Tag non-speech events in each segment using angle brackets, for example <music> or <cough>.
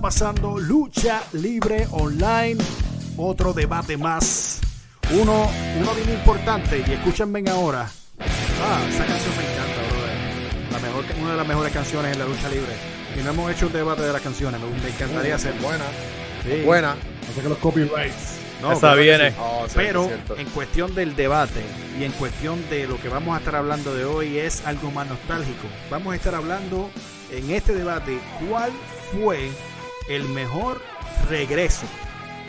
está pasando? Lucha Libre Online, otro debate más. Uno, uno bien importante, y escúchenme ahora. Ah, esa canción me encanta, brother. La mejor, una de las mejores canciones en la lucha libre. Y no hemos hecho un debate de las canciones, me, me encantaría hacer. Buena. Sí. Buena. No sé que los copyrights. No, Esa viene. sí. Oh, sí, Pero en cuestión del debate y en cuestión de lo que vamos a estar hablando de hoy es algo más nostálgico. Vamos a estar hablando en este debate cuál fue el mejor regreso.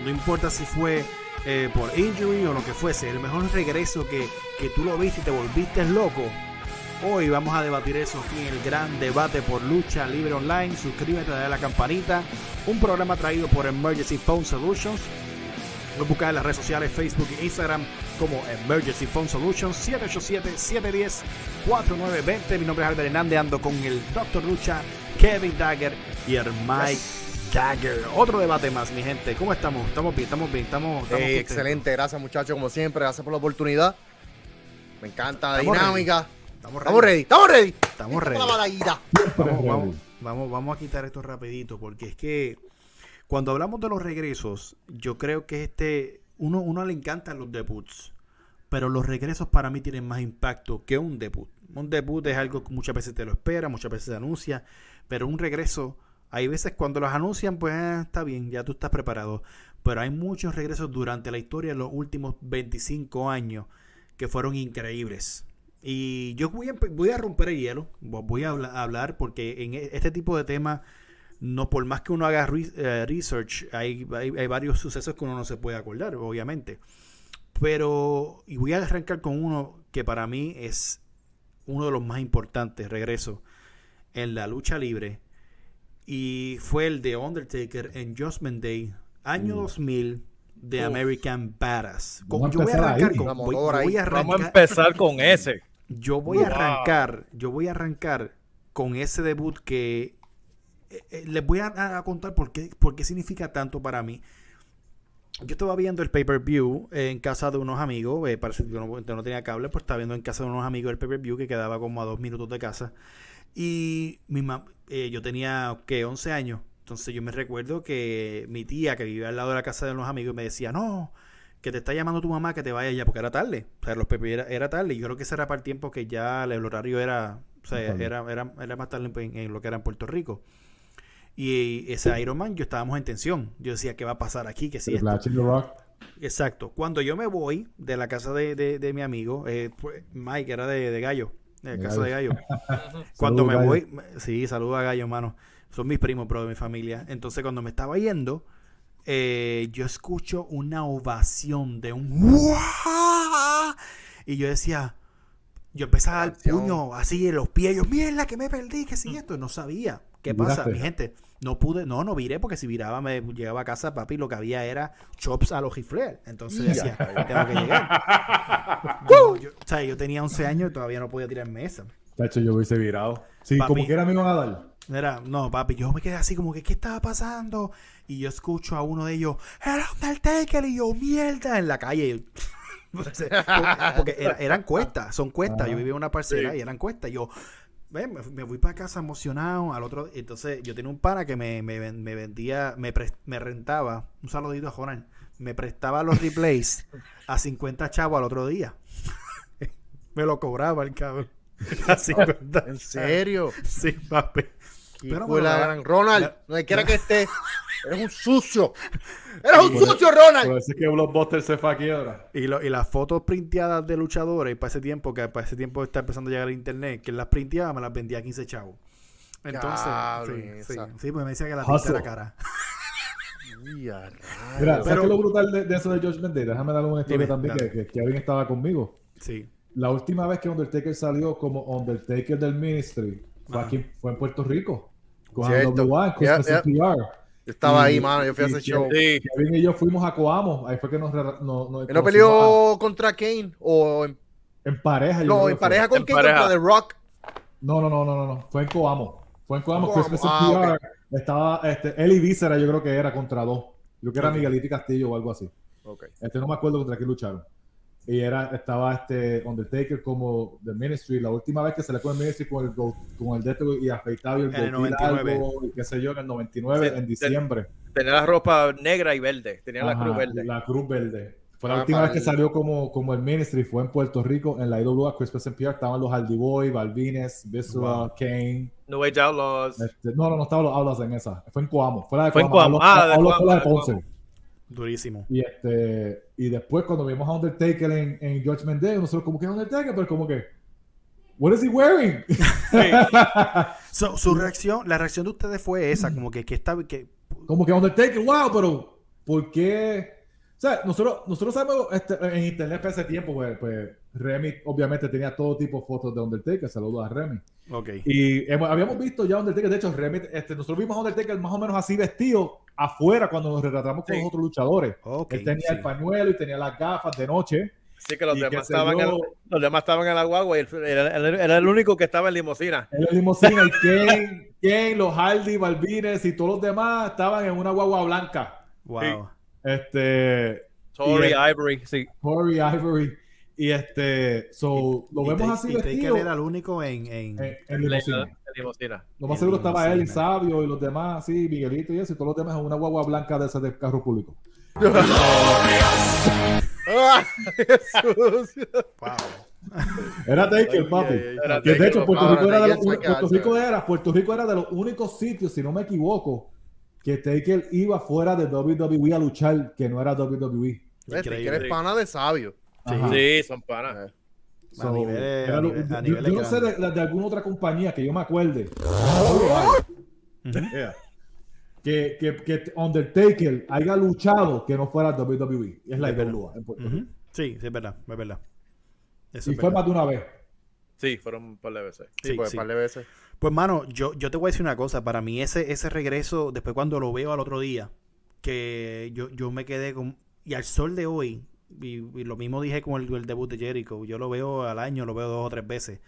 No importa si fue eh, por injury o lo que fuese, el mejor regreso que, que tú lo viste y te volviste loco. Hoy vamos a debatir eso aquí en el gran debate por lucha libre online. Suscríbete, a la campanita. Un programa traído por Emergency Phone Solutions. Lo buscas en las redes sociales, Facebook e Instagram como Emergency Phone Solutions 787-710-4920. Mi nombre es Albert Hernández, ando con el Dr. Lucha, Kevin Dagger y el Mike Dagger. Otro debate más, mi gente. ¿Cómo estamos? ¿Estamos bien? ¿Estamos bien? ¿Estamos, estamos excelente, gracias muchachos, como siempre, gracias por la oportunidad. Me encanta la Estamos dinámica. Estamos Estamos ready, estamos ready. Estamos ready. la batallita. Vamos, vamos, vamos, vamos a quitar esto rapidito porque es que cuando hablamos de los regresos, yo creo que este uno, uno le encantan los debuts, pero los regresos para mí tienen más impacto que un debut. Un debut es algo que muchas veces te lo espera, muchas veces se anuncia, pero un regreso, hay veces cuando los anuncian, pues ah, está bien, ya tú estás preparado. Pero hay muchos regresos durante la historia de los últimos 25 años que fueron increíbles. Y yo voy a, romper el hielo, vo- voy a habla- a hablar porque en e- este tipo de temas, no por más que uno haga eh, research, hay, varios sucesos que uno no se puede acordar, obviamente. Pero, voy a arrancar con uno que para mí es uno de los más importantes regresos en la lucha libre. Y fue el de Undertaker en Judgment Day, año 2000, de Uf. American Badass. Con- yo voy a arrancar ahí. con. Voy- a. Vamos a empezar con ese. yo voy a arrancar, yo voy a arrancar con ese debut que eh, eh, les voy a, a contar por qué, por qué significa tanto para mí. Yo estaba viendo el pay-per-view en casa de unos amigos, eh, parece que yo no, yo no tenía cable, pues estaba viendo en casa de unos amigos el pay-per-view que quedaba como a dos minutos de casa. Y mi eh, yo tenía, que 11 años. Entonces yo me recuerdo que mi tía que vivía al lado de la casa de unos amigos me decía, no, que te está llamando tu mamá que te vaya ya, porque era tarde. O sea, los era, era tarde. Y yo creo que ese era para el tiempo que ya el horario era, o sea, era, era, era más tarde en, en lo que era en Puerto Rico. Y ese Iron Man, yo estábamos en tensión. Yo decía, ¿qué va a pasar aquí? Que si Rock. Exacto. Cuando yo me voy de la casa de, de- de mi amigo, eh, pues, Mike era de, de Gallo, de De casa de Gallo. <laughs> Cuando me voy, me- sí, saludo a Gallo, hermano. Son mis primos, pero de mi familia. Entonces, cuando me estaba yendo, eh, yo escucho una ovación de un ¡Guau! y yo decía, yo empecé a dar Canción. puño así en los pies. Yo, mierda, que me perdí, que si esto, no sabía. ¿Qué pasa, mi gente? No pude, no, no viré porque si viraba me llegaba a casa, papi, lo que había era chops a los gifler. Entonces decía, tengo que llegar. <laughs> Yo, yo- o sea, yo tenía 11 años y todavía no podía tirar mesa. Tacho, yo hubiese virado. Sí, Papi. como quiera me iban a dar. Era, no, papi, yo me quedé así como que, ¿qué estaba pasando? Y yo escucho a uno de ellos, ¡El Undertaker! Y yo, ¡mierda! En la calle. Y yo, <laughs> porque porque era- eran cuestas, son cuestas. Yo vivía en una parcela Sí. y eran cuestas. Yo, ven, me, me fui para casa emocionado. Al otro, entonces yo tenía un pana que me, me, me vendía, me, pres- me rentaba, un saludito a Jonal, me prestaba los replays a 50 chavos al otro día. <laughs> me lo cobraba el cabrón. A <laughs> 50. ¿En serio? Sí, papi. Pero lo la gran Ronald, la- donde quiera que esté, <laughs> eres un sucio. Eres un Por- sucio, Por Ronald. eso es que Blockbuster se fue aquí ahora. Y, lo- y las fotos printeadas de luchadores para ese tiempo, que para ese tiempo está empezando a llegar el internet, que las printeaba, me las vendía a 15 chavos. Entonces, sí, sí, sí, pues me decía que la tinta Hustle. era cara. Mira. ¿sabes Pero- qué lo brutal de, de eso de Judgment Day? Déjame darle una historia Dime, también, dale. que, que Kevin estaba conmigo. Sí. La última vez que Undertaker salió como Undertaker del Ministry fue, aquí, fue en Puerto Rico. Con Cierto. WA, Christmas ya. PR. Yo estaba Y- ahí, mano. Yo fui a ese show. Sí. Kevin y yo fuimos a Coamo. Ahí fue que nos. nos, nos ¿Él no peleó contra Kane? ¿O en, pareja. no, en pareja con En Kane pareja. contra The Rock? No, no, no, no, no, no. Fue en Coamo. Fue en Coamo. Coamo, Christmas ah, PR. Estaba este, Eli Vícera, yo creo que era contra dos. Yo creo que era. Miguelito y Castillo o algo así. Este no me acuerdo contra quién lucharon. Y era, estaba este Undertaker como The Ministry, la última vez que se le con el Ministry con el, go- con el dedo y afeitado y el En el goatee 99. largo, y qué sé yo, en el 99, Sí, en diciembre. Tenía la ropa negra y verde. Tenía la Ajá, cruz verde. La cruz verde. Fue la Ah, última vez que salió como, como el Ministry, fue en Puerto Rico, en la IWA Christmas and PR, estaban los Hardy Boy, Balvines, Viscera, Wow. Kane. New Age Outlaws. Este, no, no, no estaban los Aulas en esa, fue en Coamo, fue la de Fue en Coamo, Coamo. Ah, de Aulas fue la Coamo, de Ponce. Durísimo. Y, este, y después cuando vimos a Undertaker en, en Judgment Day, nosotros como que es Undertaker, pero como que, what is he wearing? <laughs> <laughs> So, su reacción, la reacción de ustedes fue esa, como que, que está, que, como que Undertaker, wow, pero ¿por qué? O sea, nosotros, nosotros sabemos este, en internet para ese tiempo, pues, pues Remy obviamente tenía todo tipo de fotos de Undertaker, saludos a Remy. ok. Y hemos- habíamos visto ya Undertaker, de hecho, Remy, este, nosotros vimos a Undertaker más o menos así vestido afuera cuando nos retratamos con Sí. los otros luchadores. Ok, Él tenía sí. el pañuelo y tenía las gafas de noche. Así que los demás, estaban en, los demás estaban en la guagua y él era, él era el único que estaba en limusina. En la limusina, y Kane, <laughs> Kane, los Hardy, Balvines y todos los demás estaban en una guagua blanca. Wow. Este, Tory Ivory, sí. Corey Ivory. Y este, so, lo vemos así y Taker vestido era el único en, en- limusina. Lo más seguro estaba él. Sabio y los demás, sí, Miguelito y eso, y todos los demás en una guagua blanca de ese de carro público. ¡Ah, Jesús! <laughs> Wow. Era Taker, papi. Era Que de hecho, Puerto Rico, era de los, Puerto, Rico era, Puerto Rico era de los únicos sitios, si no me equivoco, que Taker iba fuera de WWE a luchar, que no era WWE. Vete, que Increíble. eres pana de sabio. Sí, son panas. So, A nivel- era a yo- nivel yo no sé de, de alguna otra compañía que yo me acuerde. Yeah. Que, que, que Undertaker haya luchado que no fuera WWE. Es la. Iberlúa. Rico. Sí, sí, es verdad, es verdad. Eso Y es fue verdad. más de una vez. Sí, fueron un par de veces. Sí, Sí, pues sí. par de veces. Pues, mano, yo, yo te voy a decir una cosa. Para mí, ese, ese regreso, después cuando lo veo al otro día, que yo, yo me quedé con. Y al sol de hoy, y, y lo mismo dije con el, el debut de Jericho, yo lo veo al año, lo veo dos o tres veces.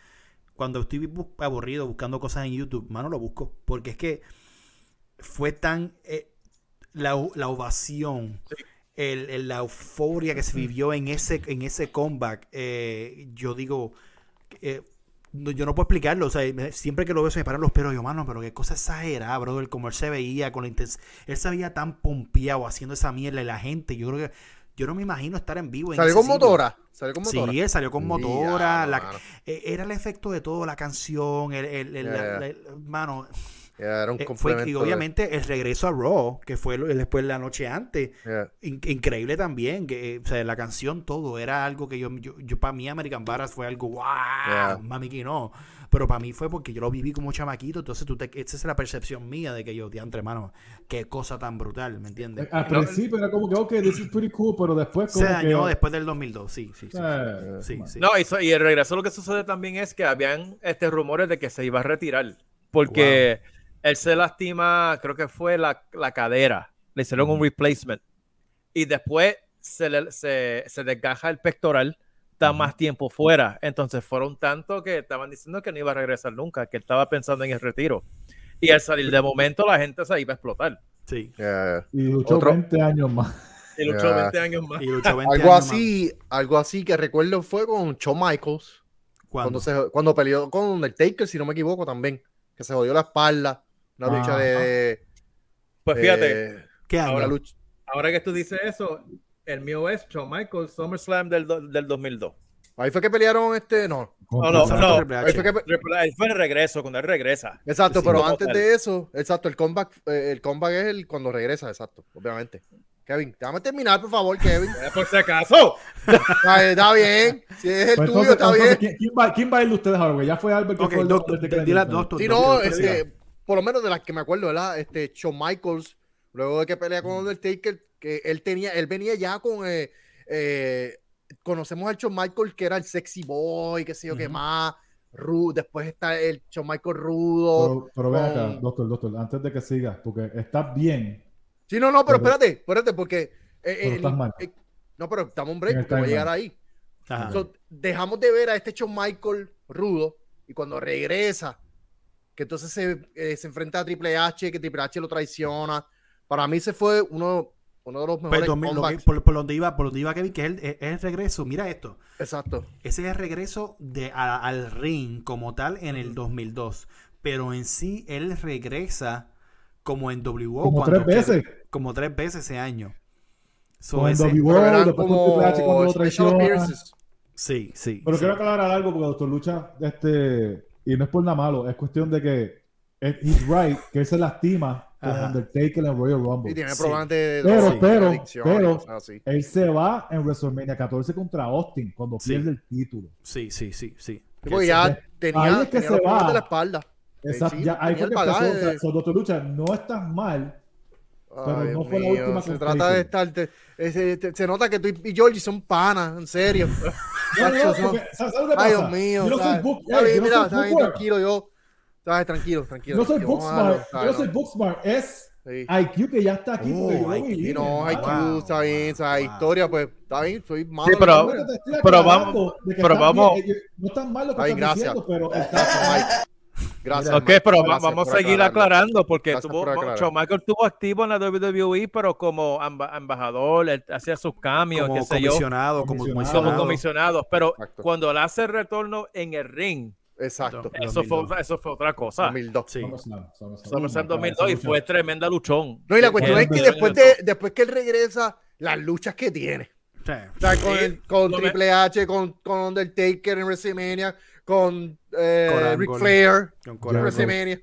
Cuando estoy bu- aburrido buscando cosas en YouTube, mano, lo busco. Porque es que fue tan. eh, la, la ovación. el- el- la euforia que se vivió en ese, en ese comeback, eh, yo digo, eh, yo no puedo explicarlo, o sea, siempre que lo veo se me paran los pelos, yo, mano, pero qué cosa exagerada, brother, como él se veía, con la intens- él se veía tan pompeado haciendo esa mierda y la gente, yo creo que, yo no me imagino estar en vivo. en Salió con sitio. motora. Salió con motora. Sí, él salió con motora, la- eh, era el efecto de todo, la canción, el, el- el- Ya, la- la- mano, Era un eh, fue, y de- obviamente el regreso a Raw, que fue después la noche antes. In- increíble también, que, eh, o sea, la canción, todo, era algo que yo, yo, yo para mí American Barras fue algo, wow, Yeah. mami que no, pero para mí fue porque yo lo viví como chamaquito, entonces tú te, esa es la percepción mía de que yo, diantre, hermano, qué cosa tan brutal, ¿me entiendes? Al principio era como que, ok, this is pretty cool, pero después Se como dañó que... después del 2002, sí, sí, sí. Eh, sí, sí. No, y, so- y el regreso lo que sucede también es que habían este, rumores de que se iba a retirar. Porque él se lastima, creo que fue la, la cadera. Le hicieron un replacement. Y después se, le, se, se desgaja el pectoral, está más tiempo fuera. Entonces fueron tanto que estaban diciendo que no iba a regresar nunca, que estaba pensando en el retiro. Y al salir de momento la gente se iba a explotar. Sí. Y luchó Otro- 20 <laughs> años más. Y luchó Ya. 20 años más. Y luchó 20 Algo años así, algo así que recuerdo fue con Shawn Michaels. Cuando, se, cuando peleó con Undertaker, si no me equivoco, también. Que se jodió la espalda. Una Ah. lucha de. Pues fíjate, eh, una lucha- ahora que tú dices eso, el mío es Shawn Michaels, SummerSlam del, do- del 2002. Ahí fue que pelearon este. No. No, no, no. Ahí fue que el regreso, cuando él regresa. Exacto, Sí, pero antes tal. de eso, exacto, el comeback, eh, el comeback es el cuando regresa, exacto, obviamente. Kevin, déjame terminar, por favor, Kevin. <laughs> Por si acaso. Está bien. Si es el Pues tuyo, entonces, está entonces, bien. ¿quién, quién va, ¿Quién va a ir de ustedes ahora? Porque ya fue Albert que Ok, fue el doctor, Undertaker en dila- Disney. doctor, doctor, no, doctor, este, por lo menos de las que me acuerdo, ¿verdad? Este, Shawn Michaels, luego de que pelea con Undertaker, que él tenía, él venía ya con, eh, eh, conocemos al Shawn Michaels que era el sexy boy, qué sé yo, qué Ujú. más, rudo, después está el Shawn Michaels rudo. Pero, pero ven acá, doctor, doctor, antes de que sigas, porque estás bien. Sí, no, no, pero Pero- espérate, espérate, porque... eh, Pero el- estás mal. eh, no, pero estamos break, En el porque voy a llegar ahí. So, dejamos de ver a este Shawn Michael rudo y cuando regresa, que entonces se, eh, se enfrenta a Triple H, que Triple H lo traiciona. Para mí se fue uno, uno de los Pero mejores 2000, lo que- por, por donde iba, por donde iba Kevin, que es el, es el regreso. Mira esto. Exacto. Ese es el regreso de, a- al ring como tal en el 2002. Pero en sí, él regresa como en WO. Como cuando tres veces. como tres veces ese año. So, Como en ese- WO, después con como sí, sí. Pero sí. quiero aclarar algo porque Doctor Lucha, este, y no es por nada malo, es cuestión de que he's right, que él se lastima con Ajá. Undertaker en Royal Rumble. Y tiene Sí. problemas de Pero, drogas, pero, adicción pero-. Él se va en WrestleMania 14 contra Austin cuando Sí. pierde el título. Sí, sí, sí, sí. Sí, porque Que ya Ahí tenía, es que tenía se los va. de la espalda. Exacto, sí, ya ahí fue que empezó. bagaje O sea, de- so, Doctor Lucha, no estás mal. Pero Ay, no fue la mío, última Se trata de estar. te- ese- te- se nota que tú y Georgie son panas, en serio. <laughs> No, no, porque, ¿sabes que Ay? Dios mío. Yo no soy ¿sabes? book, yo no mira, soy está bien, bookware. tranquilo, yo. Tranquilo, tranquilo. No soy Booksmart, yo soy Booksmart, es Sí. IQ que ya está aquí. Oh, yo IQ. no. IQ, Wow, está bien, o sea, wow. historia, pues, está bien, soy malo. Sí, pero- Yo pero vamos- pero vamos- bien, eh, no están mal lo que Ay, están gracias. diciendo, pero está Gracias, Mike. Gracias. Ok, Mike. pero Gracias vamos a seguir aclarando porque tuvo, por. Shawn Michaels estuvo activo en la WWE, pero como embajador, él hacía sus cambios, como qué sé yo, comisionado, como Comisionado. como comisionado. comisionado. Pero Exacto. cuando él hace el retorno en el ring, Exacto. Eso fue, 2002. eso fue otra cosa. 2002. Sí. SummerSlam, SummerSlam. SummerSlam Uh, 2002 y fue tremenda luchón. No, y la cuestión es que después, de, después que él regresa, las luchas que tiene. Sí. O sea, con, Sí, el- con Triple H, con, con Undertaker en WrestleMania, con eh, Con Ric. Flair Con en. WrestleMania.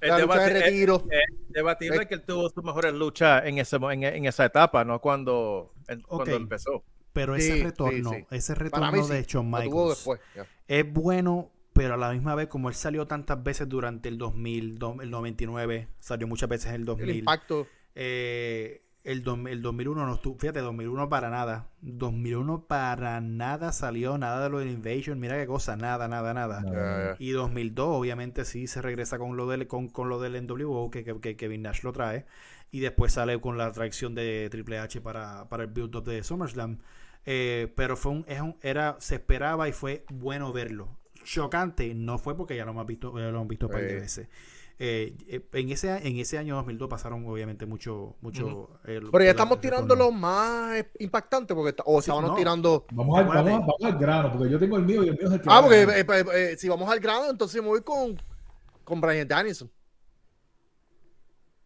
Es La lucha de debate- retiro. es- es debatible que él tuvo sus mejores luchas en, ese, en, en esa etapa, no cuando, en- cuando empezó. Pero Sí, ese sí, retorno, sí. ese Para retorno mí sí. de Shawn Michaels es bueno, pero a la misma vez, como él salió tantas veces durante el 2000, do- el 99, salió muchas veces en el El 2000. impacto. eh, el, dos- el 2001 no estuvo, fíjate, 2001 para nada. 2001 para nada salió, nada de lo del Invasion, mira qué cosa, nada, nada, nada. Ya, ya. Y 2002, obviamente, sí se regresa con lo del, con, con lo del NWO, que, que, que Kevin Nash lo trae. Y después sale con la traición de Triple H para, para el build-up de SummerSlam. Eh, pero fue un, es un- era, se esperaba y fue bueno verlo. Chocante, no fue porque ya lo hemos visto, ya lo hemos visto un par de Sí. veces. Eh, eh, en, ese, en ese año 2002 pasaron obviamente mucho... mucho eh, Pero ya estamos tirando retorno. lo más eh, impactante porque está- o Sí, estábamos no. tirando Vamos al, vamos, vamos al grano, porque yo tengo el mío y el mío es el que Ah, porque eh, eh, eh, si vamos al grano, entonces me voy con, con Brian Danielson.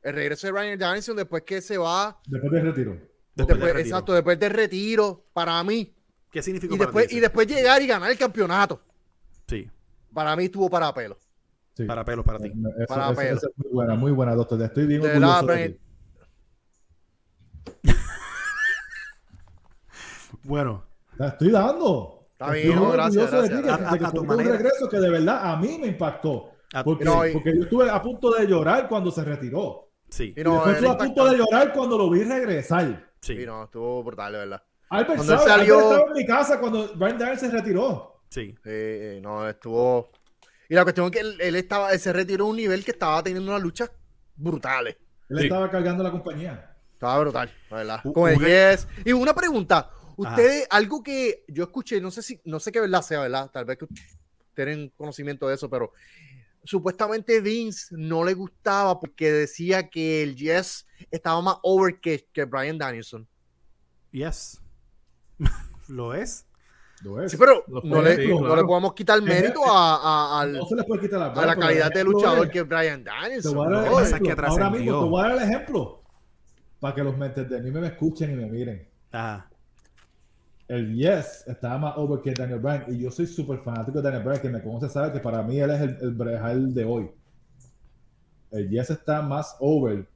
El regreso de Brian Danielson después que se va, Después del retiro. Después después, del retiro. exacto, después del retiro, para mí. ¿Qué significó Y para después, ti y después llegar y ganar el campeonato. Sí, Para mí estuvo para pelo. Sí. para pelos para ti. Eso, Para eso- pelo. eso es muy buena, muy buena, doctor. Estoy bien De verdad, orgulloso de. <laughs> Bueno, Te estoy dando. Está bien, no, gracias, de ti, que A- a tu tuviste un manera. regreso que de verdad a mí me impactó. a- Porque, No, y- porque yo estuve a punto de llorar cuando se retiró. sí, Y Y después estuve a punto de llorar cuando lo vi regresar. sí, Sí, no, estuvo brutal, de verdad. Albert, Cuando él sabe, salió- Albert estaba en mi casa cuando Brian Daniel se retiró. Sí. Sí, eh, no, estuvo. Y la cuestión es que él, él estaba, él se retiró a un nivel que estaba teniendo unas luchas brutales. Él Sí. estaba cargando la compañía. Estaba brutal, la verdad. U- Con el yes. Y una pregunta. Ustedes, algo que yo escuché, no sé si, no sé qué verdad sea, ¿verdad? Tal vez que tienen conocimiento de eso, pero supuestamente Vince no le gustaba porque decía que el Yes estaba más over que, que Brian Danielson. Yes. <laughs> Lo es. Sí, pero no le, sí, no claro. le podemos quitar mérito a, a- al- no se le puede quitar la, a la calidad de luchador que es Brian Danielson. Ahora mismo te voy a dar el ejemplo. Para que los mentes de mí me escuchen y me miren. Ajá. El Yes estaba más over que Daniel Bryan. Y yo soy súper fanático de Daniel Bryan. Que me conoce sabe que para mí él es el, el Brejal de hoy. El Yes está más over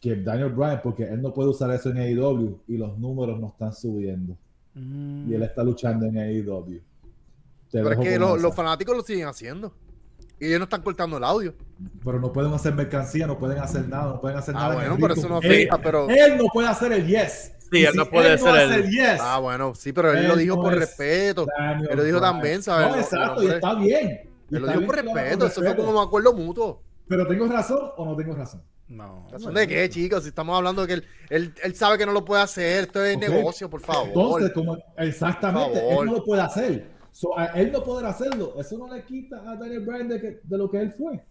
que Daniel Bryan porque él no puede usar eso en AEW y los números no están subiendo. Mm, Y él está luchando en AEW. Te Pero es que lo- los fanáticos lo siguen haciendo. Y ellos no están cortando el audio. Pero no pueden hacer mercancía, no pueden hacer nada, no pueden hacer Ah, nada. en bueno, pero eso no él, afecta, pero- él no puede hacer el yes. Sí, Y él si no puede no hacer hace el- yes. Ah, bueno, sí, pero él Él lo dijo no por es respeto. Daniel Él lo dijo Bryan. también, ¿sabes? No, exacto, y está bien. Él lo dijo bien por respeto. Eso fue como un acuerdo mutuo. Pero tengo razón o no tengo razón. No. ¿Razón de qué, chicos? Si estamos hablando de que él, él, él sabe que no lo puede hacer. Esto es negocio, por favor. Entonces, como exactamente, favor. él no lo puede hacer. So, a él no poder hacerlo, eso no le quita a Daniel Bryan de, que- de lo que él fue.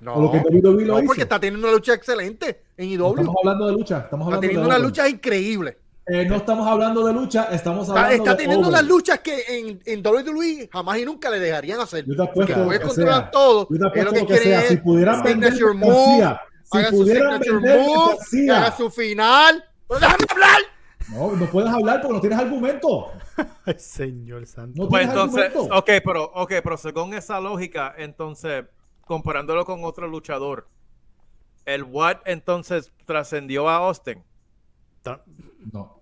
No, O lo que WWE lo no, hizo. porque está teniendo una lucha excelente en No IW. estamos hablando de lucha, estamos Está hablando teniendo de una lucha increíble. Eh, no estamos hablando de lucha, estamos Está, hablando está de teniendo unas luchas que en, en WWE jamás y nunca le dejarían hacer. Yo te apuesto Porque lo puedes que controlar sea. todo. Yo te apuesto lo que que quieren sea. es Si pudieran vender mercancía, si haga su pudieran vender move, haga su final. ¡Pero déjame hablar! No, no puedes hablar porque no tienes argumento. <laughs> Ay, señor santo. No Pues entonces, argumento. ok, pero, ok, pero según esa lógica, entonces, comparándolo con otro luchador, el Watt entonces trascendió a Austin. No.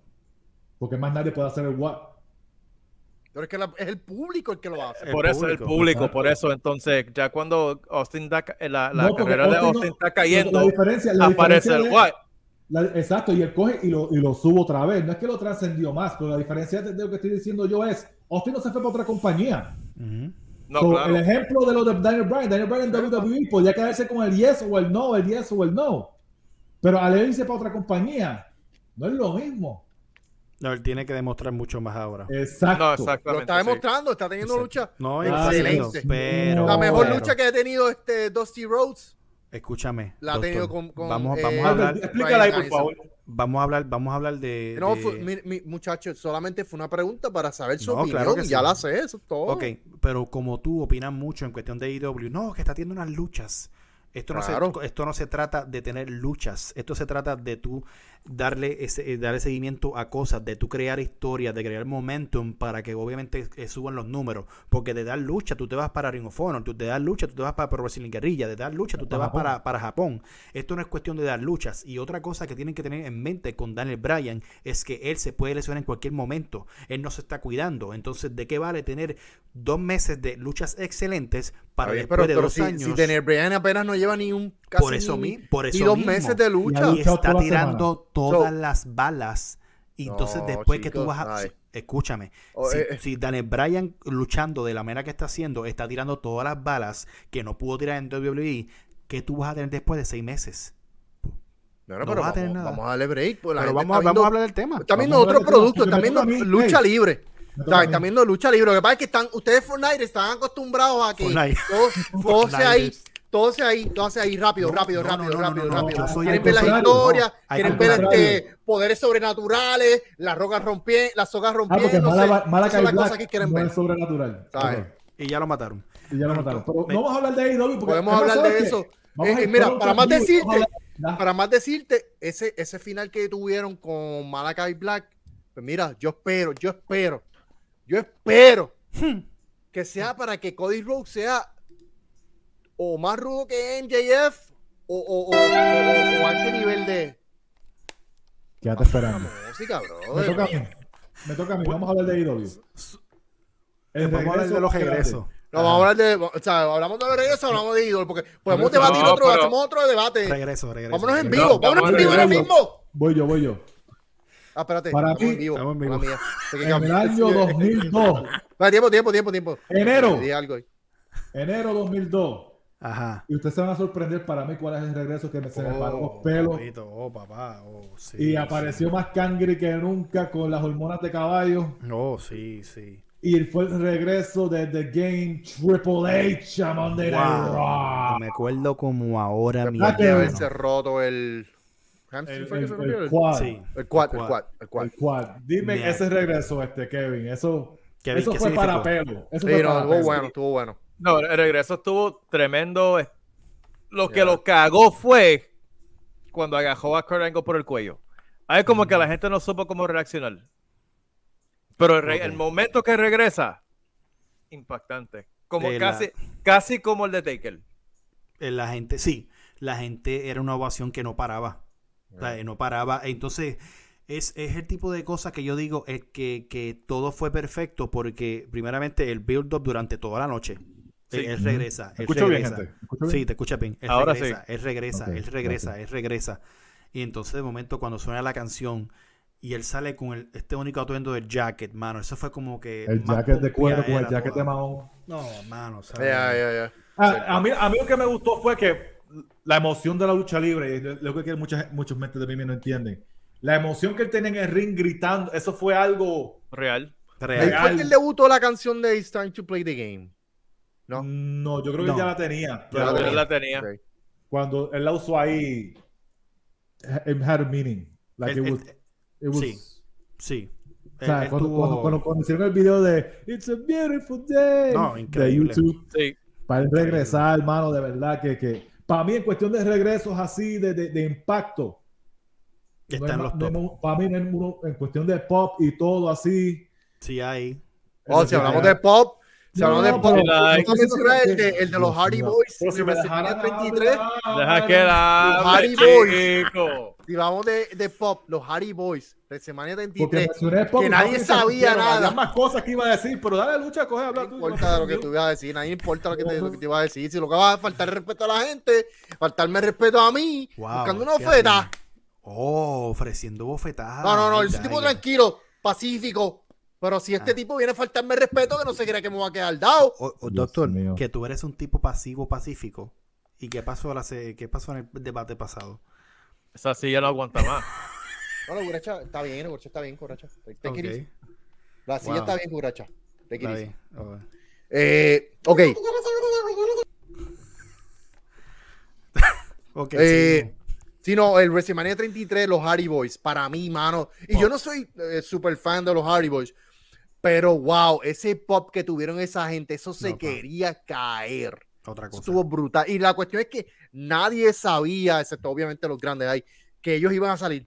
Porque más nadie puede hacer el what. Pero es que la- es el público el que lo hace. El por eso el público, público, exacto. por eso entonces, ya cuando Austin da, ca- la, la No, carrera de Austin no- está La cayendo, diferencia, la aparece diferencia el la- exacto, y él coge y lo, y lo sube otra vez. No es que lo trascendió más, pero la diferencia de, de lo que estoy diciendo yo es, Austin no se fue para otra compañía. No, So, claro. El ejemplo de lo de Daniel Bryan, Daniel Bryan en WWE podía quedarse con el yes o el no, el yes o el no. Pero al irse para otra compañía, no es lo mismo. No, él tiene que demostrar mucho más ahora. Exacto. No, Lo está sí. demostrando, está teniendo lucha. No, excelente. pero... La mejor pero- lucha que ha tenido este Dusty Rhodes Escúchame. la ha tenido con, con, vamos, eh, vamos a hablar, explícala ahí, por favor. vamos a hablar, vamos a hablar de... No, de- fue- mi, mi- muchacho, solamente fue una pregunta para saber su No, opinión. claro que y ya sí. la sé, eso es todo. Ok, pero como tú opinas mucho en cuestión de IW, no, que está teniendo unas luchas. Esto no, se, esto no se trata de tener luchas, esto se trata de tú darle, ese, eh, darle seguimiento a cosas, de tú crear historias, de crear momentum para que obviamente eh, suban los números. Porque de dar lucha tú te vas para Ring of Honor, tú de dar lucha tú te vas para Pro Wrestling Guerrilla, de dar lucha tú te vas Japón. para, para Japón. Esto no es cuestión de dar luchas. Y otra cosa que tienen que tener en mente con Daniel Bryan es que él se puede lesionar en cualquier momento. Él no se está cuidando. Entonces, ¿de qué vale tener dos meses de luchas excelentes para después pero, de pero dos si, años? si Daniel Bryan apenas no lleva ni un casi por eso, ni, por eso dos mismo. meses de lucha. y está tirando todas So- las balas. Y entonces No, después que tú vas a... ay. Escúchame. Oh, si, eh, eh. si Daniel Bryan luchando de la manera que está haciendo, está tirando todas las balas que no pudo tirar en WWE, ¿qué tú vas a tener después de seis meses? No pero vas a tener nada. vamos a darle break. Pues la Pero gente vamos, a- viendo- hablar del tema. Está viendo Vamos a otro hablar del tema, producto, porque están me viendo toca a mí, lucha hey. libre. Mí. Están viendo lucha libre. Lo que pasa es que están, ustedes Fortnite están acostumbrados a que Fortnite. todo, todo sea ahí. Todo sea ahí, todo ahí, rápido, No, rápido, no, rápido, no, rápido, rápido. quieren ver las historias, quieren ver este, poderes sobrenaturales, las rocas rompiendo, las sogas Ah, porque rompiendo. Mala- Malachi son las cosas que quieren no ver. es sobrenatural. Y ya lo mataron. Y ya lo mataron. Pero Me- no vamos a hablar de AEW porque Podemos hablar de ¿sabes eso. Eh, mira, para más decirte. Para más decirte, ese, ese final que tuvieron con Malachi Black, pues mira, yo espero, yo espero, yo espero que sea para que Cody Rhodes sea o más rudo que MJF o, o, o, o- o a ese nivel de Quédate esperando. música, bro. Me toca a mí. Me toca a mí. Vamos a hablar de AEW. El Vamos a hablar de los regresos. No, vamos a hablar de, o sea, hablamos de regreso, hablamos de ídolo, porque podemos No, debatir otro, pero- hacemos otro debate. Regreso, regreso. Vámonos en vivo, vámonos en vivo ahora mismo. Voy yo, voy yo. Ah, espérate, Para mí- en vivo. estamos en vivo. Mía. En el año <laughs> 2002. Espera, tiempo, tiempo, tiempo, tiempo. Enero. Algo ahí. Enero 2002. Ajá. Y ustedes se van a sorprender para mí cuál es el regreso que me, se me paró los Oh, pelos. papito, oh, papá. Oh, sí, Y apareció más cangri que nunca con las hormonas de caballo. sí. Oh, sí, sí. Y fue el regreso de The Game Triple H a Monday Night Wow. Raw. Me acuerdo como ahora mi ¿Verdad que haberse roto el. El, el- el El- quad. Sí. El quad, el quad. quad, el quad. El quad. Dime ese regreso, este Kevin. Eso, Kevin, eso ¿qué fue para pelo. Eso Sí, fue no, para estuvo pelo. bueno, estuvo bueno. No, el regreso estuvo tremendo. Lo que lo cagó fue cuando agajó a Kurt Angle por el cuello. Ahí como que la gente no supo cómo reaccionar. Pero el, momento que regresa, impactante. Como De la- casi, casi como el de Taker. Eh, La gente, sí, la gente era una ovación que no paraba. O sea, no paraba. Entonces, es, es el tipo de cosas que yo digo, es que, que todo fue perfecto porque, primeramente, el build-up durante toda la noche. Sí. Él, regresa. ¿Me Él escucho bien, regresa. gente? ¿Me escucho bien? Sí, te escucha bien. Él Ahora regresa, él regresa, Ok, él regresa, gracias. él regresa. Y entonces de momento cuando suena la canción y él sale con el, este único atuendo de jacket, mano, eso fue como que... El jacket de cuero con el jacket de toda. mahón. No, mano, ¿sabes? Ya, ya, ya. Ah, a, mí, a mí lo que me gustó fue que la emoción de la lucha libre, lo que muchas, muchos mentes de mí no entienden, la emoción que él tenía en el ring gritando, eso fue algo... Real. Ahí Real. Real. fue que él debutó la canción de It's Time to Play the Game. No. No, yo creo que No. ya la tenía. Ya pero- la tenía. la tenía. Ok. cuando él la usó ahí, it had a meaning. Like El- it was, el- it was- sí. Sí. o sea, él cuando, cuando- cuando- cuando hicieron el video de It's a beautiful day No, de increíble. YouTube, Sí. para él regresar, hermano, de verdad que, que para mí en cuestión de regresos así, de, de, de impacto, que no está en hay los no top. para mí uno- en cuestión de pop y todo así. Sí, hay. Oh, si hablamos de pop, No, hablamos de no, pop, no vamos a el de, el los Hardy. Boys, si de me WrestleMania dejaran 33. hablar, Deja que la Hardy Boys. chico. Si hablamos de, de pop, los Hardy Boys, WrestleMania Porque 33. mencioné pop que nadie sabía nada. Más cosas que iba a decir, pero dale lucha, coge, habla No tú. importa lo que tú ibas a decir, nadie importa lo que, te, lo que te iba a decir. Si lo que va a faltar es respeto a la gente, faltarme respeto a mí, Wow, buscando una oferta. Oh, ofreciendo bofetadas. No, no, no, ese tipo tranquilo, pacífico. Pero si este Ah. tipo viene a faltarme respeto, que no se crea que me va a quedar dado. O- o, Dios doctor, que tú eres un tipo pasivo pacífico. ¿Y qué pasó, la se- qué pasó en el debate pasado? Esa silla no aguanta más. <laughs> No, no, Guracha, está bien, Guracha, está bien, Guracha. Take Ok, it easy. La silla Wow. está bien, Guracha. Take it está bien. Oh. Eh, ok, <laughs> Ok, Eh, sí. si no, el WrestleMania 33, los Hardy Boys, para mí, mano. Y yo no soy eh, super fan de los Hardy Boys, pero wow, ese pop que tuvieron esa gente, eso se No, pa. quería caer. Otra cosa. Estuvo brutal. Y la cuestión es que nadie sabía, excepto obviamente los grandes ahí, que ellos iban a salir,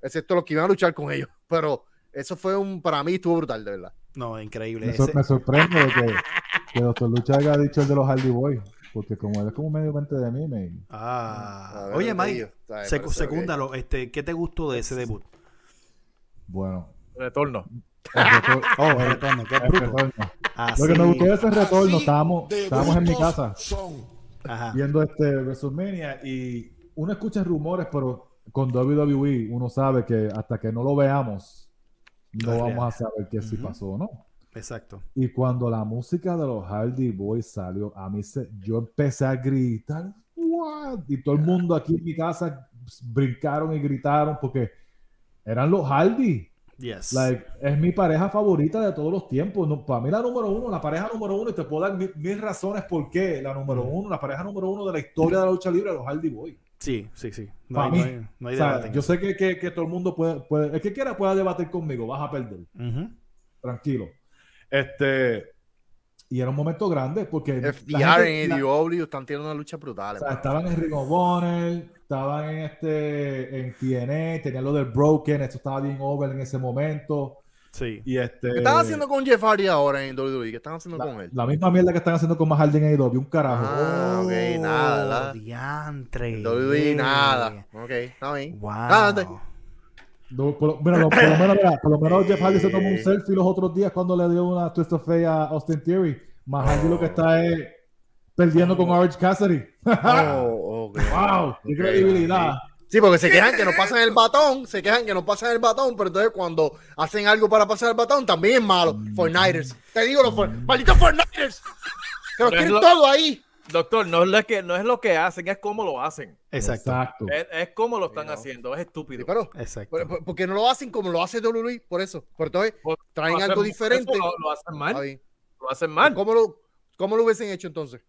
excepto los que iban a luchar con ellos. <laughs> Pero eso fue un, para mí estuvo brutal, de verdad. No, increíble. Me, sor- me sorprende de que, <laughs> que Doctor Lucha haya dicho el de los Hardy Boys, porque como él es como medio mente de mí, me... Ah. A ver, Oye, Mike, ok. secúndalo. Este, ¿Qué te gustó de ese debut? bueno. Retorno. El retor- Oh, el- retorno, qué el bruto. Lo que me gustó de ese retorno, estábamos, estábamos en mi casa Ajá. viendo este WrestleMania y uno escucha rumores, pero con WWE uno sabe que hasta que no lo veamos, No vamos a saber qué si Ujú. pasó o no. Exacto. Y cuando la música de los Hardy Boys salió, a mí se, yo empecé a gritar, "What?", Y todo el mundo aquí en mi casa brincaron y gritaron porque eran los Hardy. Yes. Like, es mi pareja favorita de todos los tiempos. No, para mí la número uno, la pareja número uno, y te puedo dar mil, mil razones por qué. La número uno, la pareja número uno de la historia de la lucha libre, los Hardy Boys. Sí, sí, sí. No hay, mí. no hay, no debate yo sé que, que- que todo el mundo puede, puede, el que quiera pueda debatir conmigo, vas a perder tranquilo. Este, y era un momento grande porque FDR gente- en la- AEW están teniendo una lucha brutal. o sea, estaban en Ring of Honor, estaban en este en TNA, tenían lo del Broken, esto estaba bien over en ese momento. Sí. Y este ¿Qué están haciendo con Jeff Hardy ahora en WWE? ¿Qué están haciendo con él? la misma mierda que están haciendo con más Harden en AEW, un carajo. Ah, ok, nada, nada. Oh, Diantre. WWE nada. Ok, está bien. Wow. Nada, te- No, por, lo- mira, lo- por lo menos, mira, por lo menos Jeff Hardy se tomó un selfie los otros días cuando le dio una twist of fate a Austin Theory. Más Hardy lo que está es perdiendo con Orange Cassidy. Oh, ¡Wow! <laughs> ¡Qué credibilidad! Sí, porque se quejan que no pasan el batón, se quejan que no pasan el batón, pero entonces cuando hacen algo para pasar el batón también es malo. Fortniters. Te digo los for- malditos Fortniters. Que los quieren lo- todo ahí. Doctor, no es, lo que, no es lo que hacen, es cómo lo hacen. Exacto. Es, es cómo lo están Sí, ¿no? haciendo, es Sí, estúpido. pero, Exacto. por- por- porque no lo hacen como lo hace WWE, por eso. Por entonces Por- traen lo algo hacen- diferente. Lo, lo hacen mal, lo hacen mal. ¿Cómo lo, ¿Cómo lo hubiesen hecho entonces?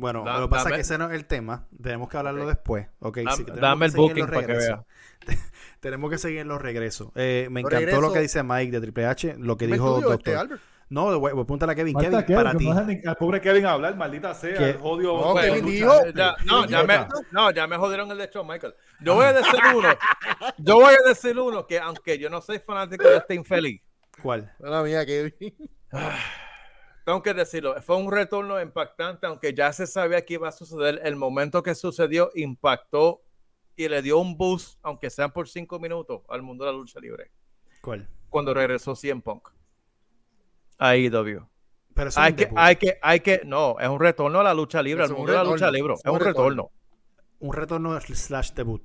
Bueno, Da- lo que pasa dame- es que ese no es el tema. Tenemos que hablarlo después. Ok, Dame- sí, el booking para que regresos. <laughs> tenemos que seguir en los regresos. Eh, me Los encantó lo que dice Mike de Triple H, lo que dijo tuyo, Doctor. este, Albert. no, voy- voy a Kevin. Kevin, Kevin, para ti. al pobre Kevin hablar, maldita sea. ¿Qué? El odio. No, bueno, Kevin lucha- dijo- Ya, no, ya me, no, ya me jodieron el de Shawn Michael. Yo voy a decir uno. Yo voy a decir uno que aunque yo no soy fanático de este infeliz, ¿Cuál? La mía, Kevin. <sighs> <laughs> tengo que decirlo, fue un retorno impactante, aunque ya se sabía que iba a suceder. El momento que sucedió impactó y le dio un boost, aunque sean por cinco minutos, al mundo de la lucha libre. ¿Cuál? Cuando regresó CM Punk a AEW. Pero Hay que, hay que, hay que, no, es un retorno a la lucha libre, al un mundo de la lucha libre. es un un retorno. retorno. un retorno slash debut.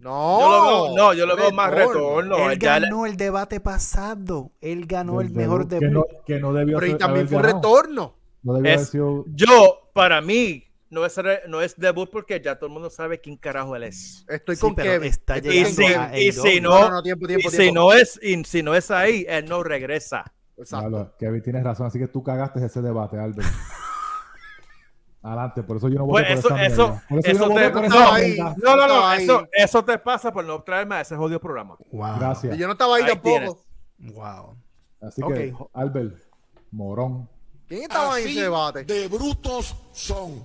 No. Yo lo veo, no, yo lo veo más retorno. Él ganó el debate pasado. Él ganó el del mejor debut, que no, que no debió Pero y también fue un ganado. retorno. No debió haber Es- sido- Yo, para mí, no es, re- no es debut porque ya todo el mundo sabe quién carajo él es. Estoy Sí, con Kevin. está Y si, a y si No, no, no, no, tiempo, y tiempo, si tiempo. no es, y si no es ahí, él no regresa. Exacto. Diablo, Kevin tienes razón, así que tú cagaste ese debate, Albert. <laughs> Adelante, por eso yo no Pues voté eso- por eso-. Por eso eso no te- por no ahí. No, no, eso, eso te pasa por no traerme a ese jodido programa. Wow. Gracias. Yo no estaba ahí Ahí tampoco. tienes. Wow. Así que. Albert, morón. ¿Quién estaba ahí en ese debate? de brutos son.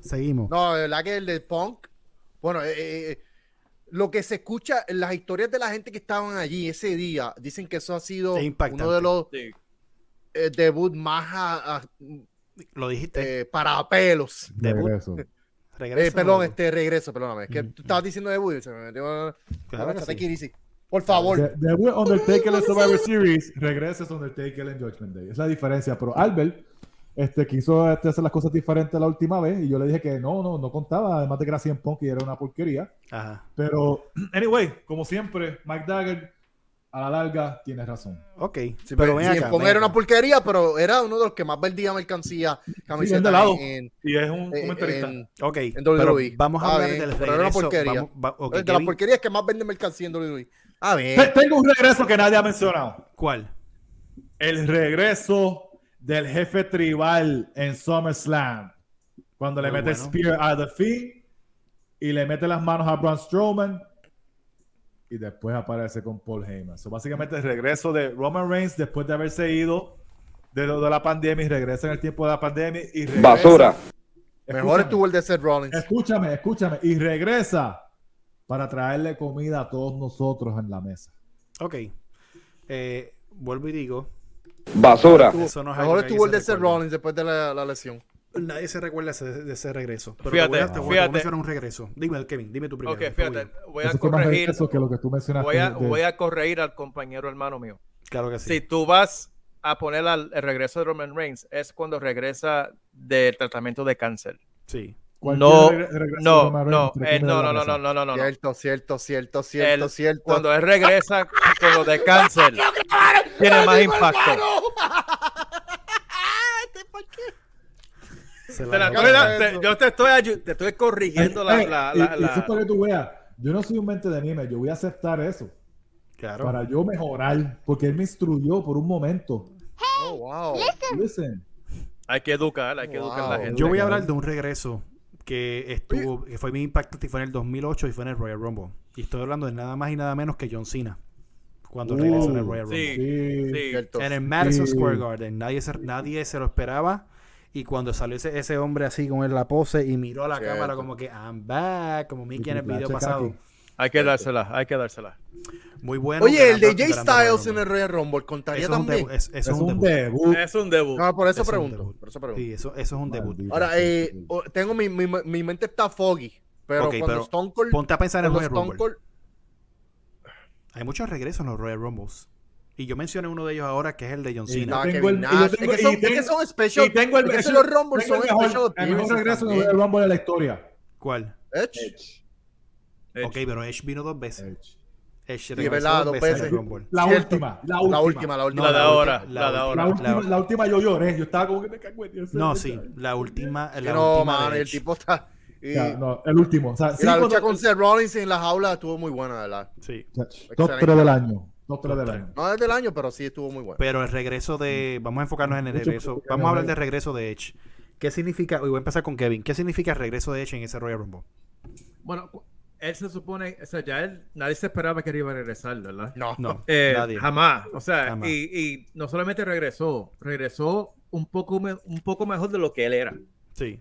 Seguimos. No, de verdad que el del punk. Bueno, eh, eh, lo que se escucha, las historias de la gente que estaban allí ese día, dicen que eso ha sido uno de los Sí. eh, debut más a- a- Lo dijiste. eh, para pelos. Debut. Regreso. Regreso. Eh, perdón, este regreso, perdóname. Es que tú estabas diciendo debut y se me metió. Claro que sí. Por favor. De- Debut Undertaker en Survivor Series, regreses Undertaker en Judgment Day. Es la diferencia. Pero Albert este, quiso este, hacer las cosas diferentes la última vez y yo le dije que no, no, no contaba. Además de que era CM Punk y era una porquería. Ajá. Pero, <clears throat> anyway, como siempre, Mike Dagger a la larga tiene razón. Ok. Sí, pero pero acá. Era acá. una porquería, pero era uno de los que más vendía mercancía, camisetas de lado. en, Y es un en- comentarista. en- Ok. en Pero WWE. vamos a hablar del pero era una regreso. porquería. Vamos- va- de las Kevin, porquerías que más venden mercancía en WWE. Ah, bien. Te- Tengo un regreso que nadie ha mencionado. ¿Cuál? El regreso del jefe tribal en SummerSlam. Cuando le mete bueno. Spear a The Fiend y le mete las manos a Braun Strowman. Y después aparece con Paul Heyman. So, básicamente el regreso de Roman Reigns después de haberse ido de, lo de la pandemia y regresa en el tiempo de la pandemia. Y regresa- Basura. Mejor Escúchame, estuvo el de Seth Rollins. Escúchame, escúchame. Y regresa para traerle comida a todos nosotros en la mesa. Ok. Eh, vuelvo y digo. Basura. Eso no es Mejor estuvo el de se Seth. Rollins después de la, la lesión. Nadie se recuerda ese- de ese regreso. Pero Fíjate, te voy a, mencionar un regreso. Dime, Kevin, dime tú primero. Ok, fíjate, voy a Eso corregir, regreso que lo que tú mencionaste. voy a, de- voy a corregir al compañero hermano mío. Claro que sí. Si tú vas a poner al, el regreso de Roman Reigns, es cuando regresa del tratamiento de cáncer. Sí. No, no, no, eh, no, no, no, no, no, no, no. Cierto, cierto, cierto, cierto, Él- cierto. Cuando él regresa con lo de <laughs> cáncer, tiene más impacto. Se <laughs> Te la la- estoy da- te- yo te estoy, te estoy corrigiendo la, la, y- la- y la- eso es para que tú veas. Yo no soy un mente de anime, yo voy a aceptar eso Claro. para yo mejorar, porque él me instruyó por un momento. Oh, wow. Listen, Hay que educar, hay que educar a la gente. Yo voy a hablar de un regreso que estuvo, que fue impactante y fue en el 2008 y fue en el Royal Rumble. Y estoy hablando de nada más y nada menos que John Cena. Cuando Uh, regresó en el Royal Rumble. Sí, sí. sí. Cierto. En el Madison Sí. Square Garden. Nadie se, nadie se lo esperaba. Y cuando salió ese, ese hombre así con la pose y miró a la Cierto. cámara como que I'm back, como Mickey en el video pasado. Hay que dársela, hay que dársela. Muy bueno. Oye, el de Jay Styles en el Royal Rumble contaría Eso es un también. debut. es- eso Es es un un debut. debut. Es un debut. No, por eso Eso es un pregunto. debut. Por eso pregunto. Sí, eso, eso es un debut. Ahora, Sí, eh, tengo mi, mi, mi mente está foggy. Pero Ok, cuando pero Stone Cold. Ponte a pensar en Royal Stone Rumble. Cold- Hay muchos regresos en los Royal Rumbles. Y yo mencioné uno de ellos ahora que es el de John Y Cena. Ah, tengo el- y yo Es tengo- que son- y es que tengo- son special. Y tengo el, es que los Rumbles tengo son el mejor, special el mejor regreso del Rumble de la historia. ¿Cuál? Edge. Edge. Ok, pero Edge vino dos veces. Edge. Edge Sí, verdad, dos veces. Rumble. La última, la La última. última, la última. La de ahora, la de ahora. La última, La- la última yo lloré. Yo estaba como que me cago en Dios. No, sí. La última. Que La no, última man, el tipo está. Y, Ya, no, el último. O sea, y sí, la cuando- lucha con Seth Rollins en la jaula estuvo muy buena, ¿verdad? Sí. Top 3 del año. Top 3 del Top año. No es del año, pero sí estuvo muy buena. Pero el regreso de. Vamos a enfocarnos en el Mucho regreso. Vamos a hablar del regreso de Edge. ¿Qué significa? y voy a empezar con Kevin. ¿Qué significa el regreso de Edge en ese Royal Rumble? Bueno, él se supone, o sea, ya él, nadie se esperaba que él iba a regresar, ¿verdad? No, No, Eh, nadie. jamás, o sea, Jamás. Y, y no solamente regresó, regresó un poco, me- un poco mejor de lo que él era, Sí,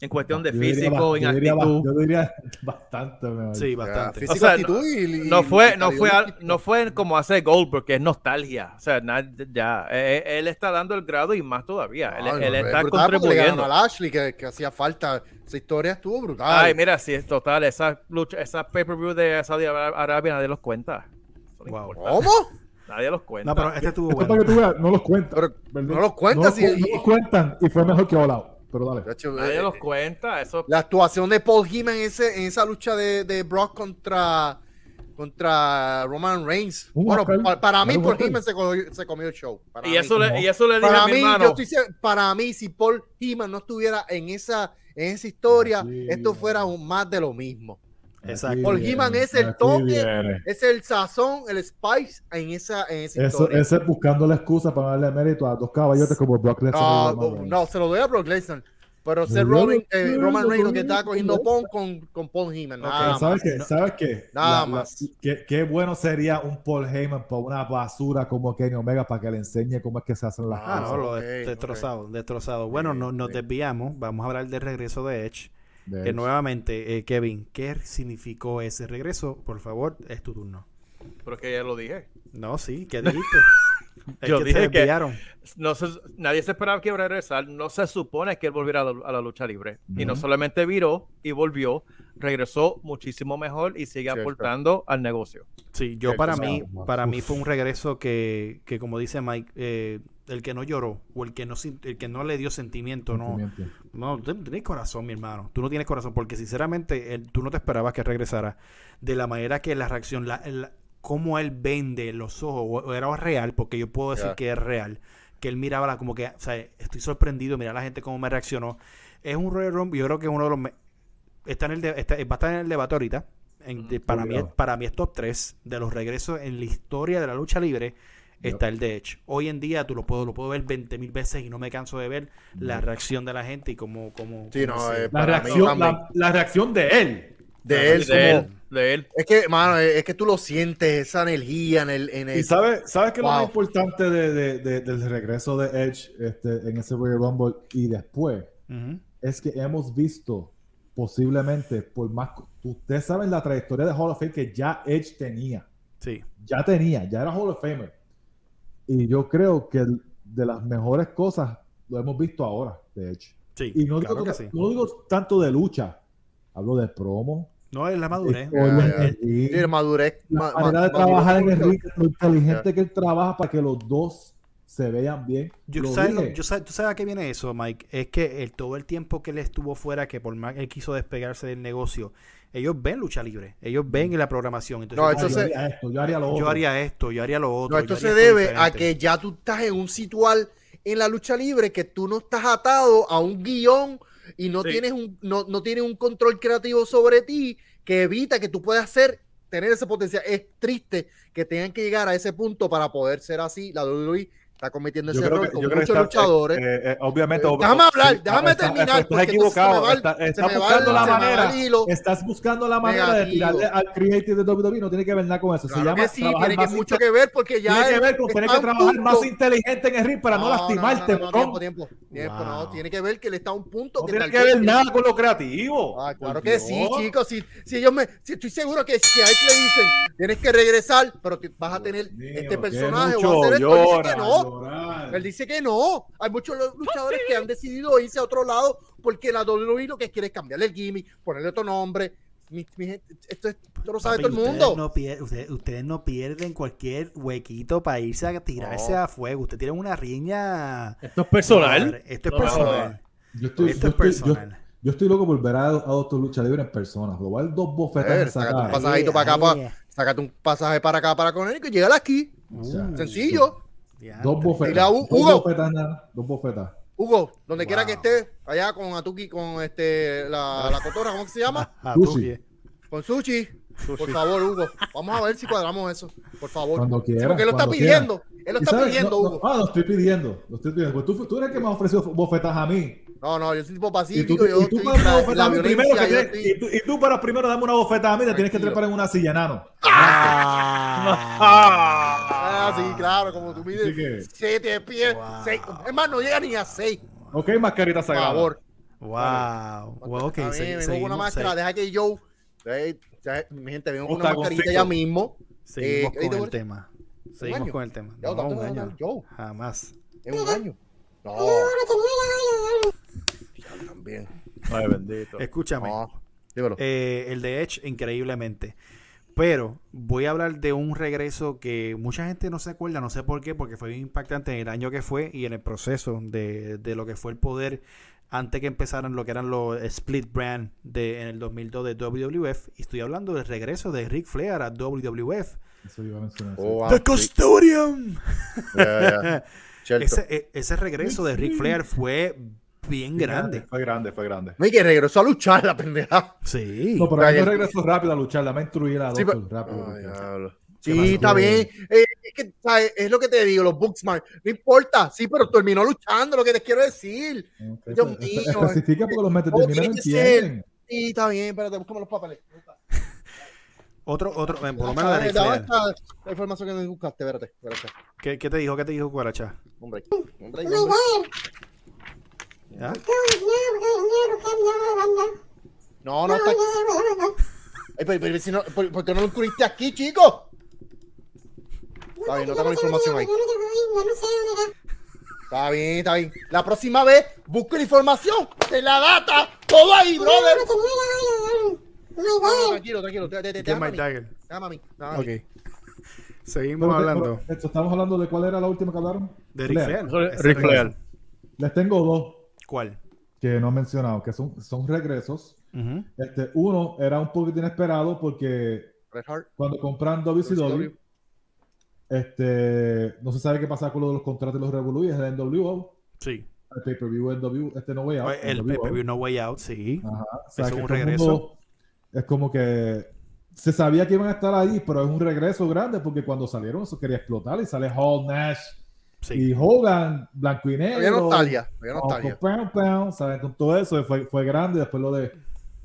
en cuestión de Yo físico, en yo diría ba- actitud. Yo diría <laughs> bastante mejor. sí, bastante. físico, O sea, actitud y, y- No fue, no fue, al- no fue como hace Goldberg, que es nostalgia. O sea, na- ya, eh, él está dando el grado y más todavía. Él, No, él no, es está brutal porque le ganó contribuyendo. a Lashley, que, que hacía falta. Esa historia estuvo brutal. Ay, mira, sí, es total. Esa lucha, esa pay-per-view de Saudi Arabia, nadie los cuenta. Wow. ¿Cómo? Nadie los cuenta. No, pero este estuvo bueno. para que tú veas, no los cuentan. No los cuentan, No, sí, los cu- y- no los cuentan y fue mejor que All Out. Pero dale. Nadie eh, los cuenta. Eso La actuación de Paul Heyman en, ese, en esa lucha de, de Brock contra, contra Roman Reigns. Bueno, Oscar. pa- para mí Paul. Heyman se comió, se comió el show. Para y mí. eso, le, y eso le dije para a mi mí, hermano. yo estoy se- para mí, si Paul Heyman no estuviera en esa, en esa historia, esto fuera un más de lo mismo. Exacto. Paul Heyman es el toque, viene. Es el sazón, el spice en esa, en esa Eso, historia. ese es buscando la excusa para darle mérito a dos caballotes como Brock Lesnar. Ah, Reigns. no, se lo doy a Brock Lesnar. Pero Rollins, eh, Roman Reigns lo que estaba cogiendo pon con, con Paul Heyman. Nada más. ¿Sabes qué? ¿Sabes qué? Nada La- la- más. qué, qué bueno sería un Paul Heyman para una basura como Kenny Omega para que le enseñe cómo es que se hacen las Ah, Ah, no, cosas. lo destrozado, destrozado. Bueno, no, nos desviamos. Vamos a hablar del regreso de Edge. De Que hecho. nuevamente, eh, Kevin, ¿qué significó ese regreso? Por favor, es tu turno. Pero que ya lo dije. No, sí, ¿qué <laughs> dijiste? Es Yo que dije se que-. No se- nadie se esperaba que iba a regresar. No se supone que él volviera a la, a la lucha libre. Y no solamente viró y volvió, regresó muchísimo mejor y sigue Cierto. aportando al negocio. Sí, yo Cierto, para mí, Uf. para mí fue un regreso que, que como dice Mike, eh, el que no lloró o el que no, sin- el que no le dio sentimiento, no, Sentimiento. no, tú no tienes corazón, mi hermano. Tú no tienes corazón porque sinceramente él- tú no te esperabas que regresara de la manera que la reacción, la, el- cómo él vende los ojos, o- o era real, porque yo puedo decir Ya. que es real, que él miraba la, como que, o sea, estoy sorprendido, mira la gente cómo me reaccionó. Es un Royal Rumble, yo creo que es uno de los, me- está en el, de- está- va a estar en el debate ahorita. En- de- para, mí, es- para mí es top 3 de los regresos en la historia de la lucha libre. Está el de Edge. Hoy en día tú lo puedo, lo puedo ver 20 mil veces y no me canso de ver la reacción de la gente y cómo, cómo, Sí, cómo no, eh, La Para mí reacción, la, la reacción de él. De él, de como- él, de él. Es que, mano, es que tú lo sientes, esa energía en el. En el Y sabes sabes qué es lo Wow. más importante de, de- de- del regreso de Edge este, en ese Royal Rumble y después Ujú. es que hemos visto posiblemente por más ustedes saben la trayectoria de Hall of Fame que ya Edge tenía Sí. ya tenía ya era Hall of Famer y yo creo que de las mejores cosas lo hemos visto ahora de Edge Sí, y no digo, claro que sí. no digo tanto de lucha hablo de promo No, es la madurez. ring, Sí, madurez. la ma- manera ma- de trabajar en el ring, lo inteligente que él trabaja para que los dos se vean bien. Yo, Lo ¿sabes lo- yo ¿Tú sabes a qué viene eso, Mike? Es que el, todo el tiempo que él estuvo fuera, que por más que él quiso despegarse del negocio, ellos ven lucha libre, ellos ven en la programación. Entonces, No, esto yo se- haría esto, yo haría lo otro. yo haría esto, yo haría lo otro. No, esto se debe a que ya tú estás en un situal en la lucha libre que tú no estás atado a un guion y no Sí. tienes un no, no tienes un control creativo sobre ti que evita que tú puedas hacer tener ese potencial. Es triste que tengan que llegar a ese punto para poder ser así. La WWE está cometiendo ese error que- con muchos está- luchadores. eh, eh, obviamente. Eh, ob- déjame hablar, déjame está- terminar, Estás equivocado. va está- estás va buscando la manera. Estás buscando la manera de tirarle al creative de WWE. No tiene que ver nada con eso. Se Claro llama que sí, trabajar tiene que mucho ver porque ya Tiene que ver con tener que trabajar más inteligente en el ring para no, No, lastimarte. No, no, tiempo, tiempo, tiempo, no, tiene que ver que él está a un punto No que tiene que ver nada con lo creativo. Ah, claro que sí, chicos. Si, si ellos me, si estoy seguro que si a él le dicen tienes que regresar, pero vas a tener este personaje o hacer esto, no. Él dice que no. Hay muchos lu- luchadores que han decidido irse a otro lado porque la WWE lo que quiere es cambiarle el gimmick, ponerle otro nombre. Mi- mi gente, esto, es- esto lo sabe Papi, todo el ustedes mundo. No pier- ustedes, ustedes no pierden cualquier huequito para irse a tirarse No. a fuego. Ustedes tienen una riña. Esto es personal. Esto es No, personal. Yo estoy, Esto yo es estoy- yo- personal. yo estoy loco por ver a, a Doctor Lucha Libre en persona. Dos bofetas sácate un pasajito para acá, Ahí, para, sácate un pasaje para acá, para con él y llegale aquí. Uh, Sencillo. Dos bofetas. Dos bofetas, nada, Dos bofetas. Hugo, donde quiera que esté, allá con Atuki, con este, la, la cotorra, ¿cómo que se llama? <laughs> Ah, Sushi. Con sushi. Por favor, Hugo. Vamos a ver si cuadramos eso. Por favor. Cuando Sí, quiera. porque él lo está pidiendo. Él lo ¿Y está sabes? pidiendo, No, no, Hugo. ah, lo estoy pidiendo. Lo estoy pidiendo. Pues tú, tú eres el que me has ofrecido bofetas a mí. No, no, yo soy tipo Y tú, pacífico. yo y tú para la, la primero que tienes- estoy- y, tú, y tú para primero darme una bofetada a mí, te tienes que trepar en una silla enano. Ah, <laughs> sí, claro, como tú mides que- siete pies, Wow. seis. Es más, no llega ni a seis. Ok, mascarita Por sagrada. favor. Wow. Wow, ok, se- una máscara. Deja que yo. eh, ya, mi gente, vengo con una mascarita ya mismo. seguimos Eh, con ¿ahí te el tema. Seguimos año? con el tema. Ya, No, tanto un no, año. no, yo. Jamás. En un año. No. Ya, también. Ay, bendito. Escúchame. No. Dímelo. Eh, el de Edge, increíblemente. Pero voy a hablar de un regreso que mucha gente no se acuerda, no sé por qué, porque fue bien impactante en el año que fue y en el proceso de, de lo que fue el poder antes que empezaran lo que eran los split brand de, en el 2002 de WWF. Y estoy hablando del regreso de Ric Flair a WWF. Eso iba a mencionar. Oh, ah, ¡The. Custodian! <laughs> Ese, e- ese regreso de Ric Flair fue bien grande. Fue grande, fue grande. No, y que regresó a luchar la pendeja. Sí. No, pero yo ya. regreso rápido a luchar. Dame instruir a Sí, Doctor pero- rápido. Ay. Sí, está bien. Eh, es, que, ¿sabes? es lo que te digo, los Booksmart. No importa, sí, pero terminó luchando, lo que te quiero decir. Ok, Dios pues, mío. <laughs> Especifica porque los metes entienden. Sí, está bien, espérate, buscamos los papeles. Otro, otro, eh, por lo menos Ah, de Ric ¿dónde Flair. está la información que me buscaste? Espérate, espérate. ¿Qué, qué te dijo? ¿Qué te dijo Cuaracha? Hombre, hombre, hombre. ¿Ah? No, no está. Ay, pero, pero si no, ¿por, por qué no lo incluiste aquí, chico? Está bien, no tengo la información ahí. Está bien, está bien. La próxima vez busco la información de la data. Todo ahí, brother. No, no, tranquilo, tranquilo. Te, te, te, ¿Quién es déjame a Mike mí. Dagger? Mí. Ok. Seguimos hablando estamos hablando de cuál era la última que hablaron. de Ric Flair. Flair. Ese Ric Flair. Les tengo dos ¿Cuál? que no he mencionado, que son, son regresos. Ujú. Este, uno era un poquito inesperado porque cuando compran WCW, este, no se sabe qué pasa con lo de los contratos de los Revolu y es el NWO, Sí. el pay-per-view NWO, este no way out. El NWO. pay-per-view No Way Out, sí. Ajá. O sea, Eso que es un el regreso. mundo- Es como que se sabía que iban a estar ahí, pero es un regreso grande porque cuando salieron eso quería explotar y sale Hall Nash Sí. y Hogan, blanco y negro. Había nostalgia. Había nostalgia. Pound Pound, ¿sabes? Con todo eso fue, fue grande. Después lo de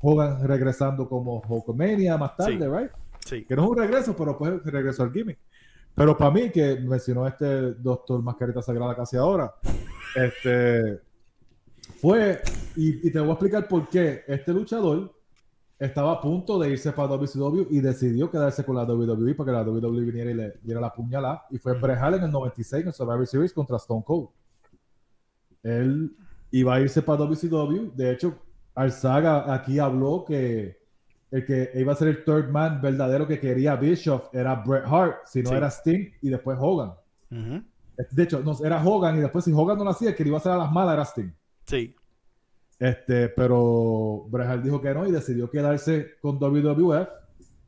Hogan regresando como Hulkamania más tarde, Sí. ¿right? Sí. Que no es un regreso, pero pues regresó al gimmick. Pero para mí, que mencionó este doctor Mascarita Sagrada casi ahora, este fue, y, y te voy a explicar por qué este luchador estaba a punto de irse para WCW y decidió quedarse con la WWE para que la WWE viniera y le diera la puñalada. Y fue Bret Hart en el 96 en Survivor Series contra Stone Cold. Él iba a irse para WCW. De hecho, Arzaga aquí habló que el que iba a ser el third man verdadero que quería Bischoff era Bret Hart, si no Sí. era Sting y después Hogan. De hecho, no, era Hogan y después si Hogan no lo hacía, el que le iba a hacer a las malas era Sting. Sí. Este, pero Bret Hart dijo que no y decidió quedarse con WWF.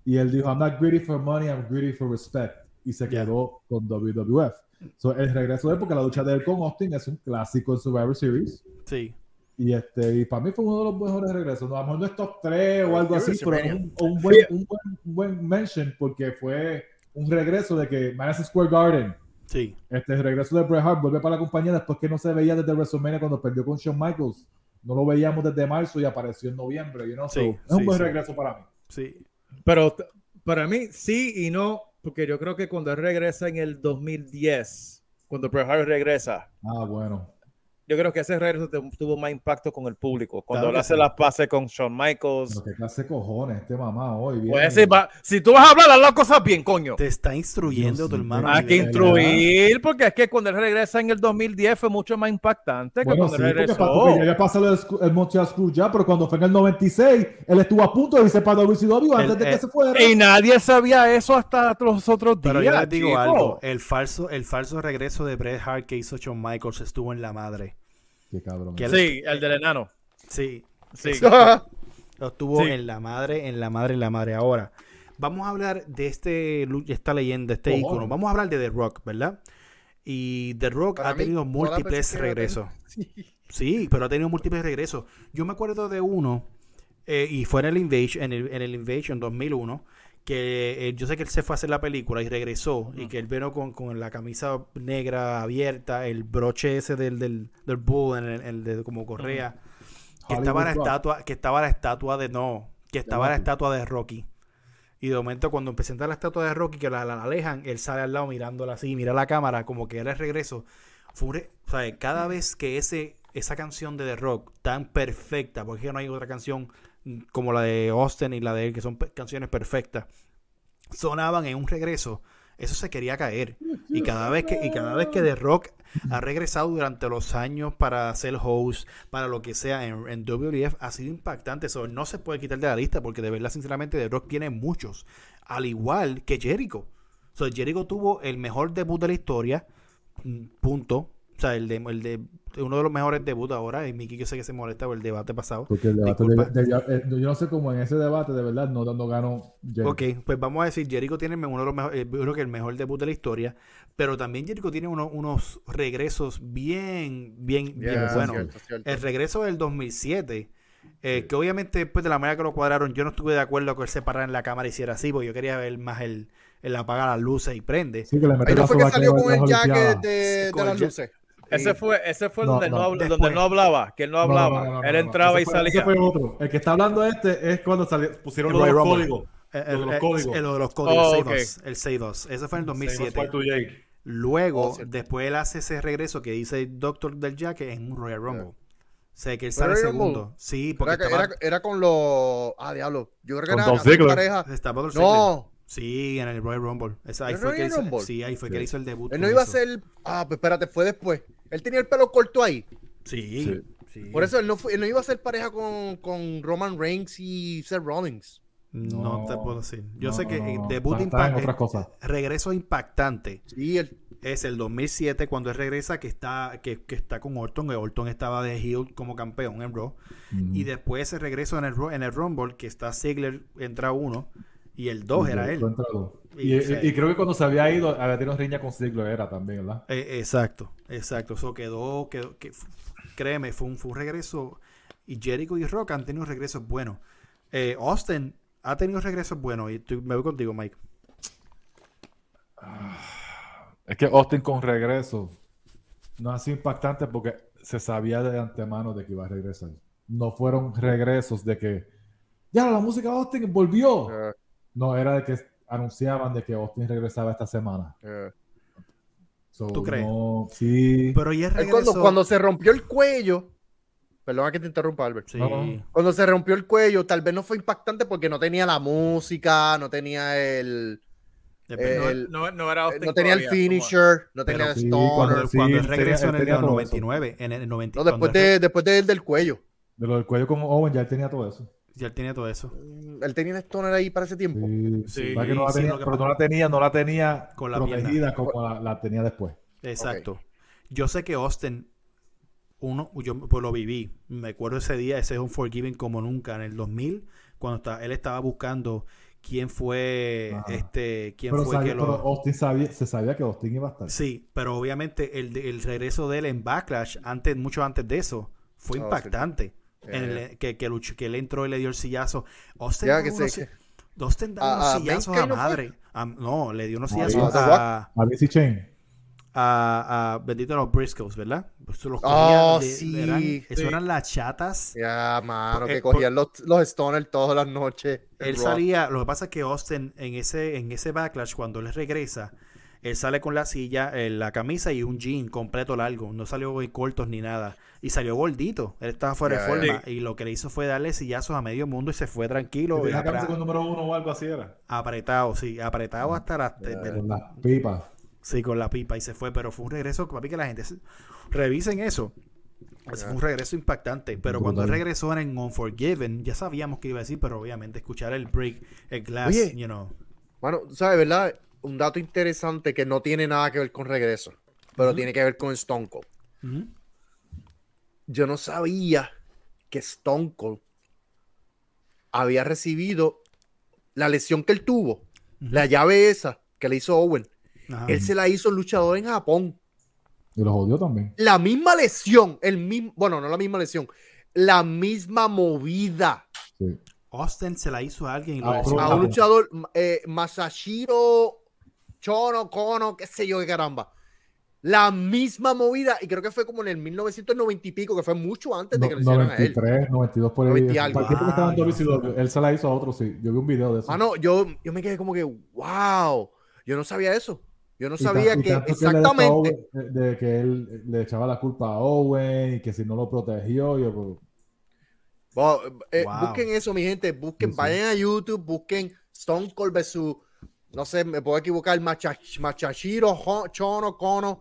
Y él dijo, I'm not greedy for money, I'm greedy for respect. Y se quedó con WWF. So, el regreso de él, porque la lucha de él con Austin es un clásico en Survivor Series. Sí. Y, este, y para mí fue uno de los mejores regresos. No, a lo mejor no es top 3 o algo así, pero un, un buen, un, buen, un buen mention porque fue un regreso de que Madison Square Garden, Sí. este el regreso de Bret Hart, vuelve para la compañía después que no se veía desde WrestleMania cuando perdió con Shawn Michaels. No lo veíamos desde marzo y apareció en noviembre. You know? So, Sí, es un sí, buen sí. regreso para mí. Sí. Pero para mí sí y no, porque yo creo que cuando él regresa en el 2010, cuando Bret Hart regresa, Ah, bueno. Yo creo que ese regreso te- tuvo más impacto con el público. Cuando Claro él que hace sí. las pases con Shawn Michaels. Pero qué clase de cojones este mamá hoy. viene- Pues, sí, va- si tú vas a hablar, haz las cosas bien, coño. Te está instruyendo Dios tu hermano. Hay que instruir, porque es que cuando él regresa en el 2010 fue mucho más impactante que Bueno, cuando sí, él regresó. porque ya había pasado el, el Montreal Screw ya, pero cuando fue en el 96, él estuvo a punto de irse para WCW antes El- de que el- se fuera. Y nadie sabía eso hasta los otros días. Pero yo les digo chico. algo, el falso, el falso regreso de Bret Hart que hizo Shawn Michaels estuvo en la madre. Qué cabrón. Que- Sí, el del enano. Sí, Sí. <laughs> estuvo Sí. en la madre, en la madre, en la madre. Ahora, vamos a hablar de este esta leyenda, este Cojones. ícono. Vamos a hablar de The Rock, ¿verdad? Y The Rock Para ha mí, tenido múltiples regresos. <laughs> Sí. Sí, pero ha tenido múltiples regresos. Yo me acuerdo de uno, eh, y fue en el Invasion, en el, en el Invasion 2001, que eh, yo sé que él se fue a hacer la película y regresó, y que él vino con, con la camisa negra abierta, el broche ese del, del, del bull, en el, el de como correa, que estaba la estatua, que estaba la estatua de no, que estaba la estatua de Rocky. Y de momento cuando presentan la estatua de Rocky, que la, la alejan, él sale al lado mirándola así, mira la cámara, como que era el regreso. Fue o sea, cada vez que ese, esa canción de The Rock, tan perfecta, porque no hay otra canción como la de Austin y la de él, que son canciones perfectas, sonaban en un regreso, eso se quería caer. Y cada vez que, y cada vez que The Rock ha regresado durante los años para ser host, para lo que sea en, en WWF, ha sido impactante. Eso no se puede quitar de la lista porque de verdad, sinceramente, The Rock tiene muchos. Al igual que Jericho. So, Jericho tuvo el mejor debut de la historia. mm, Punto. O sea, el de, el de uno de los mejores debuts ahora. Y Mickey, yo sé que se molesta por el debate pasado. Porque el debate Disculpa. de- de- eh, yo no sé cómo en ese debate de verdad no, no ganó Jericho. Ok, pues vamos a decir, Jericho tiene uno de los mejores, yo creo que el mejor debut de la historia, pero también Jericho tiene uno- unos regresos bien, bien, bien Yeah, buenos. cierto, cierto. El regreso del 2007, eh, que obviamente después de la manera que lo cuadraron, yo no estuve de acuerdo que él se parara en la cámara y hiciera así, porque yo quería ver más el, él apaga las luces y prende. Sí, que le Ahí no fue que salió con el jacket de, Con de el las luces. Ese fue, ese fue No, donde, no, no, habla- después. donde no hablaba, que él no hablaba. no, no, él no, entraba y fue- salía. ese fue otro. El que está hablando este es cuando salió, pusieron El los, Royal dos Rumble. códigos. Eh, Lo de los eh, códigos. eh, lo de los códigos, Oh, el ok. 6-2. El 6-2. Ese fue en el 2007. to Jake. Luego, Oh, después él hace ese regreso que dice el Doctor del Jacket en un Royal Rumble. Sé que él ¿Fue sale segundo. Rumble? Sí, porque Era, estaba, era, era con los. Ah, diablo. Yo creo que Con era pareja. estaba. No, Sí, en el Royal Rumble. Esa- ahí ¿El fue que hizo, sí, ahí fue que él hizo el debut. él no iba a ser. Ah, pues espérate, fue después. Él tenía el pelo corto ahí. Sí, sí. Por eso él no, fue, él no iba a ser pareja con, con Roman Reigns y Seth Rollins. No, No, te puedo decir. Yo no, sé que no, no. debut Está- está en impact- otras cosas. regreso impactante Sí, él. es el 2007 cuando él regresa que está que, que está con Orton, que Orton estaba de heel como campeón en Raw y después ese regreso en el en el Rumble que está Ziggler entra uno y el 2 era él. Entrado. Y, creo que cuando se había ido, había tenido riña con Ziggler, era también, ¿verdad? Eh, exacto, exacto. Eso quedó, quedó que, créeme, fue un, fue un regreso. Y Jericho y Rock han tenido regresos buenos. Eh, Austin ha tenido regresos buenos. Y tú- me voy contigo, Mike. Es que Austin con regreso no ha sido impactante porque se sabía de antemano de que iba a regresar. No fueron regresos de que ya la música de Austin volvió. eh, No, era de que anunciaban de que Austin regresaba esta semana. eh. So, ¿Tú crees? no- sí. Pero ya regresó. cuando, cuando se rompió el cuello. Perdona que te interrumpa, Albert. Sí. Cuando se rompió el cuello, tal vez no fue impactante porque no tenía la música, no tenía el. Eh, el- No, no era Austin no tenía el todavía, finisher, no Pero tenía el sí, stoner. cuando, sí, cuando él regresó tenía- en el tenía todo 99, en el 90, No, cuando después, él re- de, después del del cuello. De lo del cuello con Owen ya él tenía todo eso. Ya él tenía todo eso. Mm, Él tenía el stoner ahí para ese tiempo. Sí, Sí, que no la tenía, pero no la tenía, no la tenía Con la protegida pierna. como la, la tenía después. Exacto. Yo sé que Austin, uno, yo pues lo viví. Me acuerdo ese día, ese es un Forgiving como nunca, en el 2000, cuando está, él estaba buscando quién fue, Ajá. este, quién Pero, fue sabía- que pero lo... Austin sabía, se sabía que Austin iba a estar. Sí, pero obviamente el, el regreso de él en Backlash, antes, mucho antes de eso, fue Oh, impactante. sí. En el- que, que, luch- que él entró y le dio el sillazo. Austin Ya, daba que unos, sé Austin a- unos a sillazos Mankind a no fue. madre. A- no, le dio unos No, sillazos a a, BC Chain. a, a bendito los Briscoes, ¿verdad? Pues los Oh, de- sí, eran- sí. Eso eran las chatas. Ya, mano, Eh, que por- cogían los, los stoners todas las noches. Él salía, lo que pasa es que Austin en ese, en ese backlash, cuando él regresa, él sale con la silla, eh, la camisa y un jean completo largo. No salió cortos ni nada. Y salió gordito. Él estaba fuera de forma. Y lo que le hizo fue darle sillazos a medio mundo y se fue tranquilo. y apra- con número uno o algo así era. apretado, sí. Apretado hasta las... Con las pipas. Sí, con la pipa y se fue, pero fue un regreso, papi, que la gente se- revisen eso. Fue un regreso impactante, pero cuando él regresó en Unforgiven, ya sabíamos que iba a decir, pero obviamente escuchar el break, el glass, Oye. you know. Tú ¿sabes, verdad? Un dato interesante que no tiene nada que ver con regreso, pero tiene que ver con Stone Cold. Yo no sabía que Stone Cold había recibido la lesión que él tuvo, la llave esa que le hizo Owen. Él se la hizo luchador en Japón. Y los odió también. La misma lesión, el mismo, bueno, no la misma lesión, la misma movida Sí. Austin se la hizo a alguien y lo Ah, lesionó. a un luchador, eh, Masashiro Chono, Kono, qué sé yo, qué caramba. La misma movida, y creo que fue como en el 1990 y pico, que fue mucho antes de que No- lo hicieran a él. 93, 92 por ahí. 90 y algo. Para el tiempo que estaba en Ah, yo no WCW, él se la hizo a otro, sí. Yo vi un video de eso. Ah, no, yo, yo me quedé como que, wow, yo no sabía eso. Yo no Y sabía y que exactamente. Owen, de, de que él le echaba la culpa a Owen y que si no lo protegió, yo pues, Wow, eh, Wow. Busquen eso, mi gente. Busquen, Sí, sí. vayan a YouTube, busquen Stone Cold versus, no sé, me puedo equivocar, Macha- Machashiro, Ho- Chono, Kono.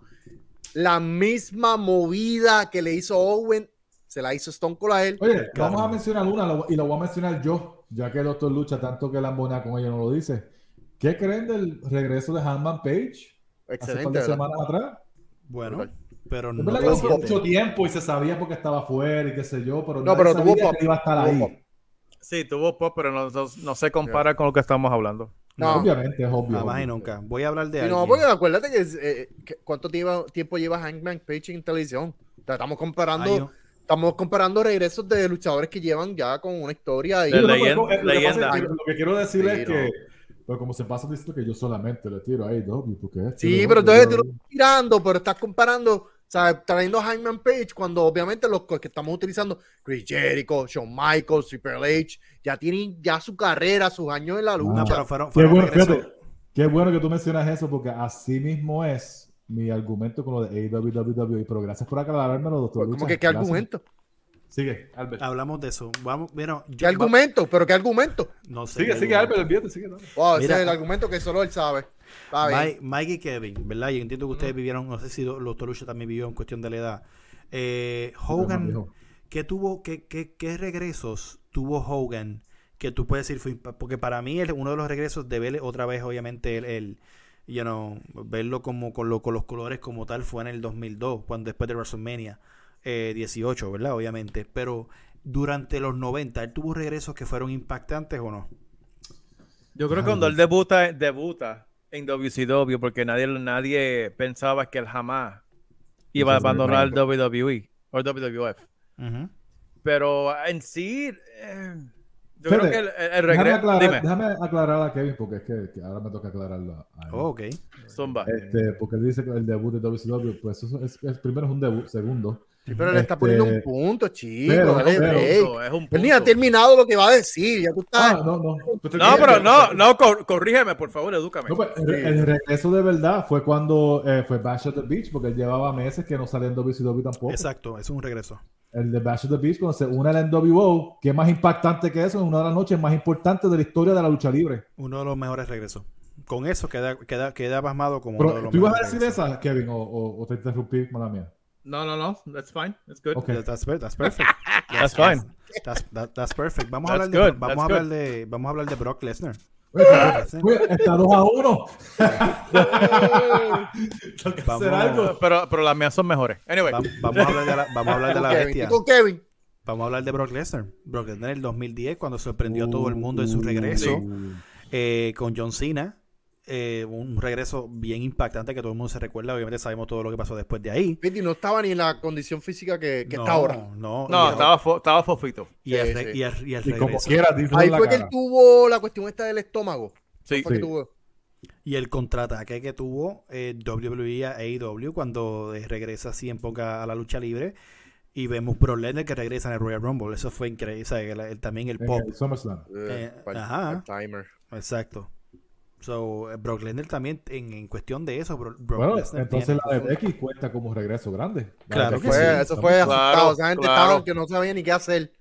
La misma movida que le hizo Owen, se la hizo Stone Cold a él. Oye, Claro. vamos a mencionar una lo- y lo voy a mencionar yo, ya que el doctor lucha tanto que Lambona con ella no lo dice. ¿Qué creen del regreso de Hanman Page? Hace un par Excelente, de ¿verdad? semanas atrás. Bueno, Brutal. pero no que no fue sientes. mucho tiempo y se sabía porque estaba afuera y qué sé yo, pero No, pero sabía tuvo que pop, iba a estar tuvo ahí. pop. Sí, tuvo pop, pero no, no- no se compara con lo que estamos hablando. No. Obviamente, es obvio. Jamás y obvio. nunca. Voy a hablar de Sí, no, porque acuérdate que, eh, que- cuánto tiempo, tiempo lleva Hangman Page en televisión. O sea, estamos comparando, Ay, no. estamos comparando regresos de luchadores que llevan ya con una historia y De Sí, no, leyen- pero, eh, lo, que leyenda. que lo que quiero decir Sí, es no. que Pero como se pasa diciendo que yo solamente le tiro a AEW, porque es Sí, pero entonces tú lo estás tirando, pero estás comparando, ¿sabes? Trayendo a Hyman Page cuando obviamente los que estamos utilizando, Chris Jericho, Shawn Michaels, Triple H, ya tienen ya su carrera, sus años en la lucha. No, pero fueron, Qué fueron bueno, regresos- fíjate, qué bueno que tú mencionas eso, porque así mismo es mi argumento con lo de AEW, pero gracias por aclarármelo, doctor. Pues, ¿Cómo Lucha, que qué gracias. argumento? Sigue, Albert. Hablamos de eso. Vamos, bueno, ¿Qué argumento? ¿Pero qué argumento? No sé. Sigue, qué sigue, argumento. Albert, olvídate, sigue. dale. Wow, Mira. ese es el argumento que solo él sabe. Mike, Mike y Kevin, ¿verdad? Yo entiendo que ustedes vivieron, no sé si los Tolucha también vivió en cuestión de la edad. Eh, Hogan, ¿qué tuvo, qué, qué, qué regresos tuvo Hogan que tú puedes decir fue porque para mí el- uno de los regresos de verle otra vez obviamente el, el you know, verlo como con, lo- con los colores como tal fue en el 2002 cuando después de WrestleMania eh, 18 verdad obviamente pero durante los 90 él tuvo regresos que fueron impactantes o no Yo creo que cuando él debuta, debuta en WCW, porque nadie, nadie pensaba que él jamás iba a abandonar el. WWE o WWF. Ujú. Pero en sí, eh, yo creo que el, el- el Déjame regreso. aclarar, Dime, déjame aclarar a Kevin, porque es que, que ahora me toca aclararlo a él. Oh, ok Zumba. Este, porque él dice que el debut de WCW, pues eso es, es- primero es un debut, segundo. Sí, pero le está Este, poniendo un punto, chico. pero- dale pero- break. Eso, es un Él ni ha terminado lo que va a decir. Ya tú estás. Ah, no, no. No, pero no, no, cor- corrígeme, por favor, edúcame. No, pues, el, el regreso de verdad fue cuando eh, fue Bash at the Beach, porque él llevaba meses que no salía en WCW tampoco. exacto es un regreso El de Bash at the Beach, cuando se une al NWO, que es más impactante que eso, en una de las noches más importantes de la historia de la lucha libre. uno de los mejores regresos con eso queda queda queda pasmado como uno de los ¿Tú ibas a decir regresos. esa, Kevin, o, o, o te interrumpí, mala mía? No, no, no, that's fine, that's good. Ok. Yeah, That's, that's perfect. <laughs> That's fine. That's, that- that's perfect. Vamos a That's hablar de good, vamos that's a hablar good. de vamos a hablar de Brock Lesnar. Está 2 a 1. <laughs> Tengo que Vamos. hacer algo. Pero, pero las mías son mejores. Anyway, Va- Vamos a hablar de la, vamos a hablar de la bestia. ¿Y con Kevin? Vamos a hablar de Brock Lesnar. Brock Lesnar en el 2010 cuando sorprendió a todo el mundo en su regreso eh, con John Cena. Eh, un regreso bien impactante que todo el mundo se recuerda. Obviamente sabemos todo lo que pasó después de ahí. Fíjate, no estaba ni en la condición física que, que no, está ahora. No, no, estaba, fo- estaba fofito. y el, Sí, y el- y el Y como regreso. quieras, díselo Ahí fue que él tuvo la cuestión esta del estómago. Sí, Fue que Sí. tuvo. Y el contraataque que tuvo eh, WWE a AEW cuando eh, regresa así en poca a la lucha libre. Y vemos Brock Lesnar que regresa en el Royal Rumble. Eso fue increíble. O sea, el- el- también el En pop. el SummerSlam. Eh, part- ajá. part-timer. Exacto. So, eh, Brock Lesnar también, en, en cuestión de eso, Bro- Brock Bueno, Lesnar entonces tiene- la de Becky cuenta como regreso grande. La Claro que Fue- sí. Eso fue asustado. Claro, Esa gente claro. estaban que no sabía ni qué hacer.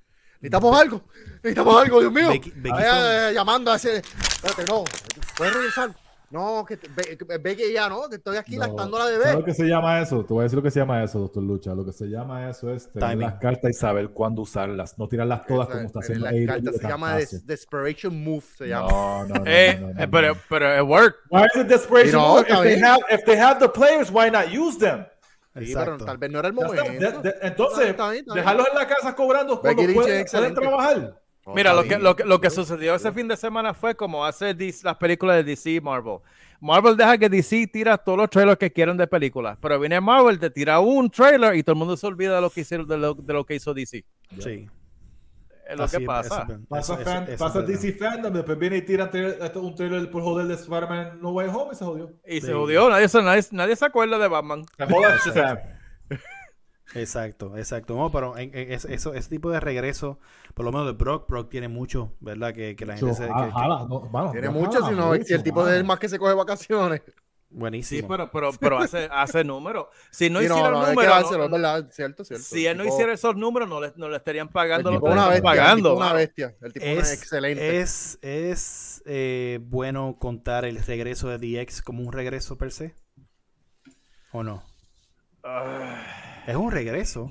Necesitamos algo. <laughs> Necesitamos algo, Dios mío. Becky- Becky Ahí, fue- eh, llamando a ese. Espérate, no. ¿Puedes regresar? No, que te- Be- que- ya no, que estoy aquí No, lactando a la ¿sabes lo bebé. que se llama eso? Te voy a decir lo que se llama eso, doctor Lucha. Lo que se llama eso es tener Timing. las cartas y saber cuándo usarlas. No tirarlas todas como está haciendo la AEW carta de se llama des- Desperation Move. Se llama. No, no, no, Eh, no, no, eh, no, pero, no. pero it worked. Why is it desperation? Move? if, they have, if they have the players, why not use them? Sí, pero Exacto. tal vez no era el momento. De- de- entonces, Está bien, está bien. dejarlos en la casa cobrando cuando pueden, pueden trabajar. No, Mira, lo que, lo, que, lo que sucedió ese fin de semana fue como hace las películas de DC y Marvel. Marvel deja que DC tira todos los trailers que quieren de películas, pero viene Marvel, te tira un trailer y todo el mundo se olvida de lo que hicieron, de lo, de lo que hizo DC. Sí. Es lo Así- que pasa. Pasa, fan- eso- eso pasa es verdad. DC Fandom, después viene y tira un trailer por joder de Spider-Man No Way Home y se jodió. Y Sí. se jodió, nadie, se- nadie, nadie se acuerda de Batman. Se joda <laughs> Shazam. Exacto, exacto. No, pero en- en es- eso, ese tipo de regreso, por lo menos de Brock, Brock tiene mucho, ¿verdad? Que, que la gente se. que- que- jala, no, vamos, Tiene no mucho, si no, si el tipo es el más que se coge vacaciones. buenísimo. Sí, pero, pero, pero hace, hace números. Si no Sí, hiciera no, el hay que número, dárselo, no- verdad, cierto, cierto. si él no tipo- hiciera esos números, no le, no le estarían pagando lo que una bestia, están el pagando. tipo es una bestia, el tipo es es excelente. Es, es eh, bueno contar el regreso de DX como un regreso per se. ¿O no? Es un regreso.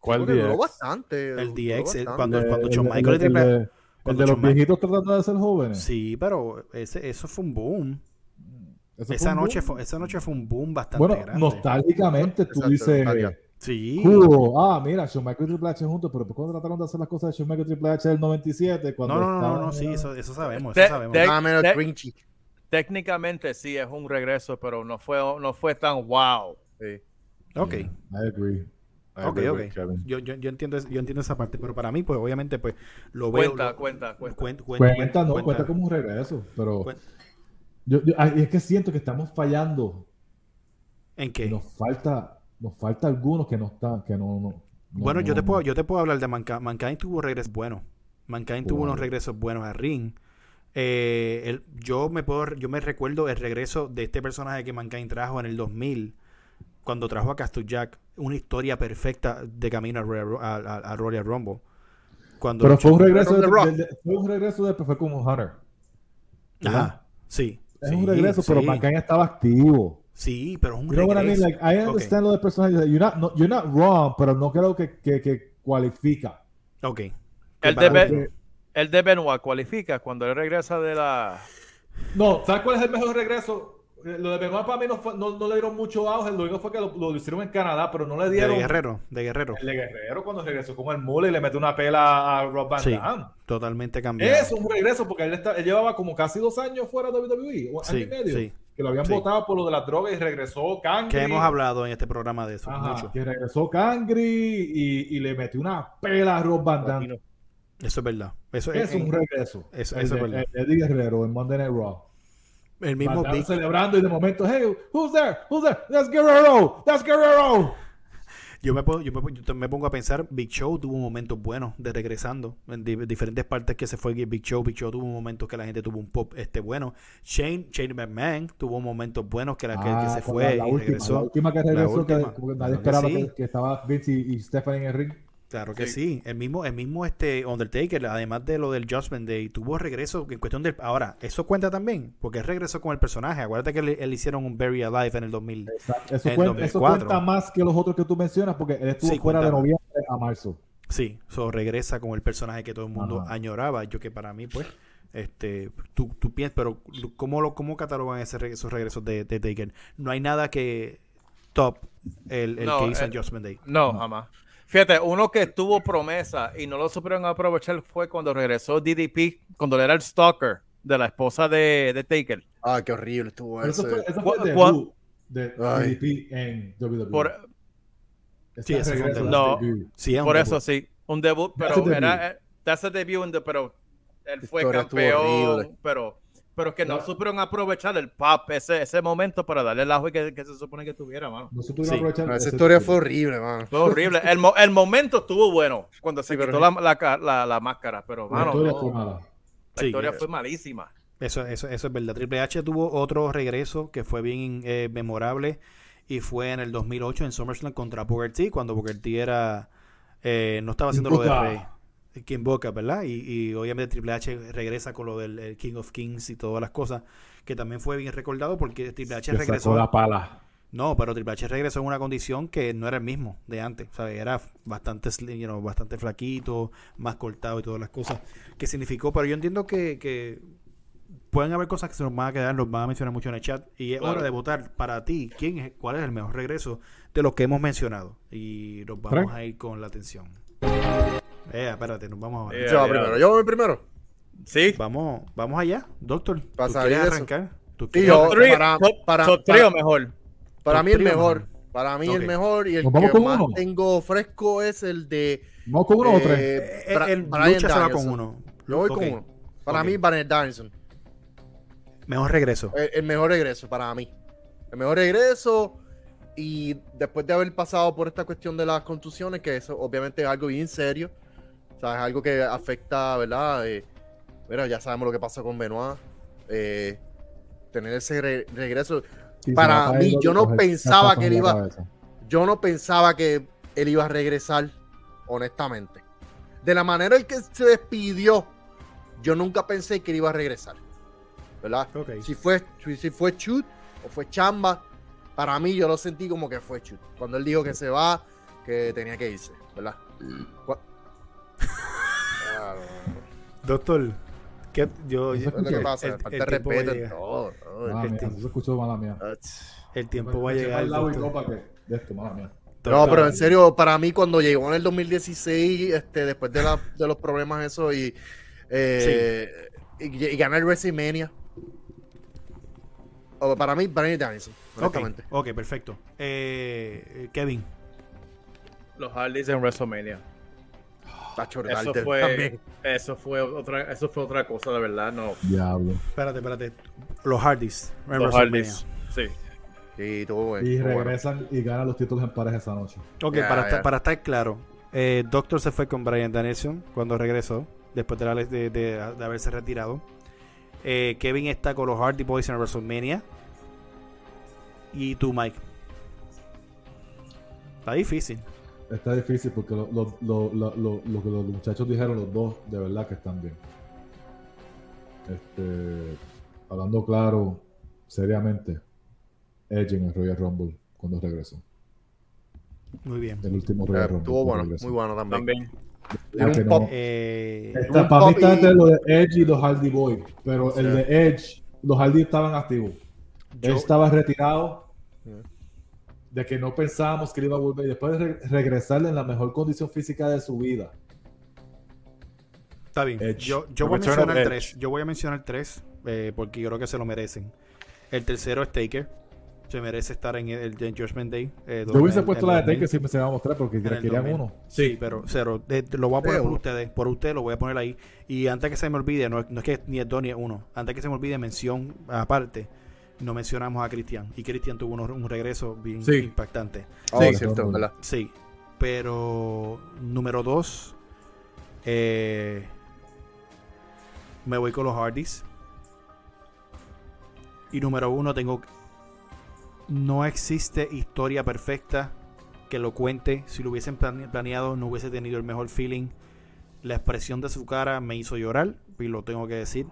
¿Cuál Porque duró DX? bastante. El DX, eh, bastante. cuando, El- cuando el- Shawn el- el el cuando de los viejitos tratando de ser jóvenes. Sí, pero ese, eso fue un boom. Esa un noche, boom. fue, esa noche fue un boom bastante Bueno, grande. nostálgicamente tú Exacto, dices, nostalgia. Sí. Ah, mira, Shawn Michaels y Triple H juntos, pero ¿por qué no trataron de hacer las cosas de Shawn Michaels y Triple H del 97? Cuando No, no, no, no, sí, eso, eso sabemos, eso sabemos. menos. Técnicamente sí es un regreso, pero no fue, no fue tan wow. Sí. Ok. I agree. I Ok, agree ok. Yo, yo, yo, entiendo, yo entiendo esa parte, pero para mí, pues obviamente, pues lo veo. Cuenta, lo- cuenta, cuenta. cuen- cuen- Cuenta, no, cuenta. cuenta como un regreso, pero yo, yo- es que siento que estamos fallando. ¿En qué? Nos falta, nos falta algunos que no están, que no, no- no- Bueno, yo te puedo, yo te puedo hablar de Mankind. Mankind tuvo regresos buenos. Mankind tuvo unos regresos buenos a Ring. Eh, el- yo me puedo, yo me recuerdo el regreso de este personaje que Mankind trajo en el 2000, cuando trajo a Castle Jack, una historia perfecta de camino a, Royal- a, a- a Royal Rumble. Cuando Pero fue un regreso, From de, de- de- fue un regreso de fue como Hunter. Ajá, sí. Es sí, un regreso, pero sí. Mankind estaba activo. Sí, pero es un You know what I mean? regreso. Like, I understand lo del personaje. You're not, no- you're not wrong, pero no creo que, que, que cualifica. Ok. El de, Ben- el de Benoit cualifica cuando él regresa de la. No, ¿sabes cuál es el mejor regreso? Lo de Benoit para mí no, fue- no, no le dieron mucho auge, lo único fue que lo, lo hicieron en Canadá, pero no le de dieron. Guerrero, de Guerrero. El de Guerrero cuando regresó con el mule y le metió una pela a Rob Van Sí, Damme. totalmente cambiado. Es un regreso porque él, está- él llevaba como casi dos años fuera de WWE, año Sí, y medio, sí. que lo habían votado por lo de las drogas y regresó Kangri. Que hemos hablado en este programa de eso Ajá, mucho. que regresó Kangri y, y le metió una pela a Rob Van Damme. Eso es verdad. Eso Es es un regreso. eso- El eso es de- verdad. el de Eddie Guerrero en Monday Night Raw. El mismo Big- celebrando y de momento, hey, who's there? Who's there? That's Guerrero. That's Guerrero. Yo me, puedo- yo, me, yo me pongo a pensar, Big Show tuvo momentos buenos de regresando. En di- diferentes partes que se fue Big Show, Big Show tuvo momentos que la gente tuvo un pop este bueno. Shane, Shane McMahon tuvo momentos buenos que, la, que, que Ah, se fue la, la y última, regresó. la última que regresó, que, nadie esperaba sí. que, que estaba Vince y, y Stephanie en el ring. Claro que sí. El mismo, el mismo este Undertaker, además de lo del Judgment Day, tuvo regreso en cuestión del... Ahora, eso cuenta también, porque él regresó con el personaje. Acuérdate que le, él hicieron un Bury Alive en el 2000. Exacto. Eso, En cuenta, eso 2004. cuenta más que los otros que tú mencionas, porque él estuvo Sí, fuera cuenta de noviembre a marzo. Sí, so regresa con el personaje que todo el mundo Ajá. añoraba. Yo que para mí, pues, este, tú, tú piensas, pero ¿cómo, lo, cómo catalogan ese, esos regresos de, de Taker? No hay nada que top el, el No, que hizo en eh, Judgment Day. No, jamás. Fíjate, uno que tuvo promesa y no lo supieron aprovechar fue cuando regresó DDP, cuando era el stalker de la esposa de, de Taker. Ah, qué horrible estuvo eso ese. fue, eso fue de Ay. DDP en WWE. Por, Sí, ese fue un de No. Sí, es un por debut. eso sí, un debut, That's pero a debut. era, eh, that's a debut, in the- pero él fue campeón, pero, pero que no No. supieron aprovechar el pop, ese, ese momento para darle el auge que, que se supone que tuviera, mano. No se pudieron Sí. aprovechar. No, esa historia fue horrible, man. Fue horrible. El, mo- el momento estuvo bueno cuando se Sí, quitó la, la, la- la máscara, pero La mano, historia no, fue mala. la Sí, historia eh, fue malísima. Eso, eso, eso es verdad. Triple H tuvo otro regreso que fue bien eh, memorable y fue en el 2008 en SummerSlam contra Booker T, cuando Booker T era, eh, no estaba haciendo lo de. Rey. King Boca, ¿verdad? Y, y obviamente Triple H regresa con lo del el King of Kings y todas las cosas, que también fue bien recordado porque Triple H Que regresó. sacó la pala. No, pero Triple H regresó en una condición que no era el mismo de antes. O sea, era bastante, slim, you know, bastante flaquito, más cortado y todas las cosas que significó. Pero yo entiendo que, que pueden haber cosas que se nos van a quedar, nos van a mencionar mucho en el chat. Y es Claro. hora de votar para ti. ¿Quién es, ¿Cuál es el mejor regreso de los que hemos mencionado? Y nos vamos a ir con la atención. Eh, espérate, nos vamos a Eh, Yo voy ya. primero. Yo voy primero. Sí. Vamos, vamos allá, doctor. ¿Tú Para salir quieres arrancar? ¿Tú quieres yo- para- para- para- o mejor. Para mí el mejor. Para mí Ok. el mejor y el ¿Nos vamos que más uno? tengo fresco es el de ¿Vamos con uno o eh, tres? Eh, Bra- el Brian lucha se va con uno. Yo voy con uno. Para Ok. mí, Brian Danielson. Mejor regreso. El, el mejor regreso para mí. El mejor regreso. Y después de haber pasado por esta cuestión de las contusiones, que eso obviamente es algo bien serio. O sea, es algo que afecta, ¿verdad? Eh, mira, ya sabemos lo que pasó con Benoit. Eh, tener ese re- regreso. Sí, para mí, yo no pensaba que él iba- cabeza. Yo no pensaba que él iba a regresar, honestamente. De la manera en que se despidió, yo nunca pensé que él iba a regresar. ¿Verdad? Si fue, si, si fue Chut o fue Chamba, para mí yo lo sentí como que fue Chut. Cuando él dijo que se va, que tenía que irse, ¿verdad? Claro. Doctor, ¿qué, yo, No se ¿Qué es lo que pasa? El- el el mía, tiempo. eso se escuchó mala mía. Ah, el tiempo va a llegar. De esto, mala mía. No, Doctor, pero en serio, para mí cuando llegó en el 2016, este, después de, la- de los problemas eso y, eh, y, y ganar el WrestleMania, o para mí, Brian Danielson, Ok, honestamente. ok, perfecto. Eh, Kevin, Los Hardys en WrestleMania. Tacho, Eso fue, también. eso fue otra, eso fue otra cosa, de verdad, no. Diablo. Espérate, espérate. Los Hardys. en Los WrestleMania. Hardys. Sí. Sí, todo. Y todo bueno. regresan y ganan los títulos en pareja esa noche. Ok, para. Estar, para estar claro, eh, Doctor se fue con Brian Danielson cuando regresó, después de, la- de- de- de haberse retirado. Eh, Kevin está con los Hardy Boys en WrestleMania. Y tú, Mike. Está difícil. Está difícil porque lo, lo- lo- lo- lo- lo que los muchachos dijeron, los dos, de verdad que están bien. Este, hablando claro, seriamente, Edge en el Royal Rumble cuando regresó. Muy bien. El último Royal Rumble. Estuvo bueno, regresó. muy bueno también. También. Ah, no. Eh, Está- un para mí está y- entre lo de Edge y los Hardy Boys, pero el de Edge, los Hardy estaban activos. Yo- Edge estaba retirado de que no pensábamos que él iba a volver y después de re- regresarle en la mejor condición física de su vida. Está bien. Edge. Yo, yo voy a mencionar Edge. tres. Yo voy a mencionar tres eh, porque yo creo que se lo merecen. El tercero es Taker. Se merece estar en el, el Judgment Day. eh, Yo hubiese puesto la de 2000. Taker si me se iba a mostrar porque En el querían 2000. uno. Sí, pero cero. De- de- lo voy a poner por ustedes. Por ustedes lo voy a poner ahí. Y antes que se me olvide, no, es- no es que ni es dos ni es uno. Antes que se me olvide, mención aparte. No mencionamos a Cristian. Y Cristian tuvo uno- un regreso bien Sí. impactante. Oh, Sí. cierto, ¿verdad? Sí. Pero número dos. eh, me voy con los Hardys. Y número uno, tengo. No existe historia perfecta que lo cuente. Si lo hubiesen plane- planeado, no hubiese tenido el mejor feeling. La expresión de su cara me hizo llorar, y lo tengo que decir.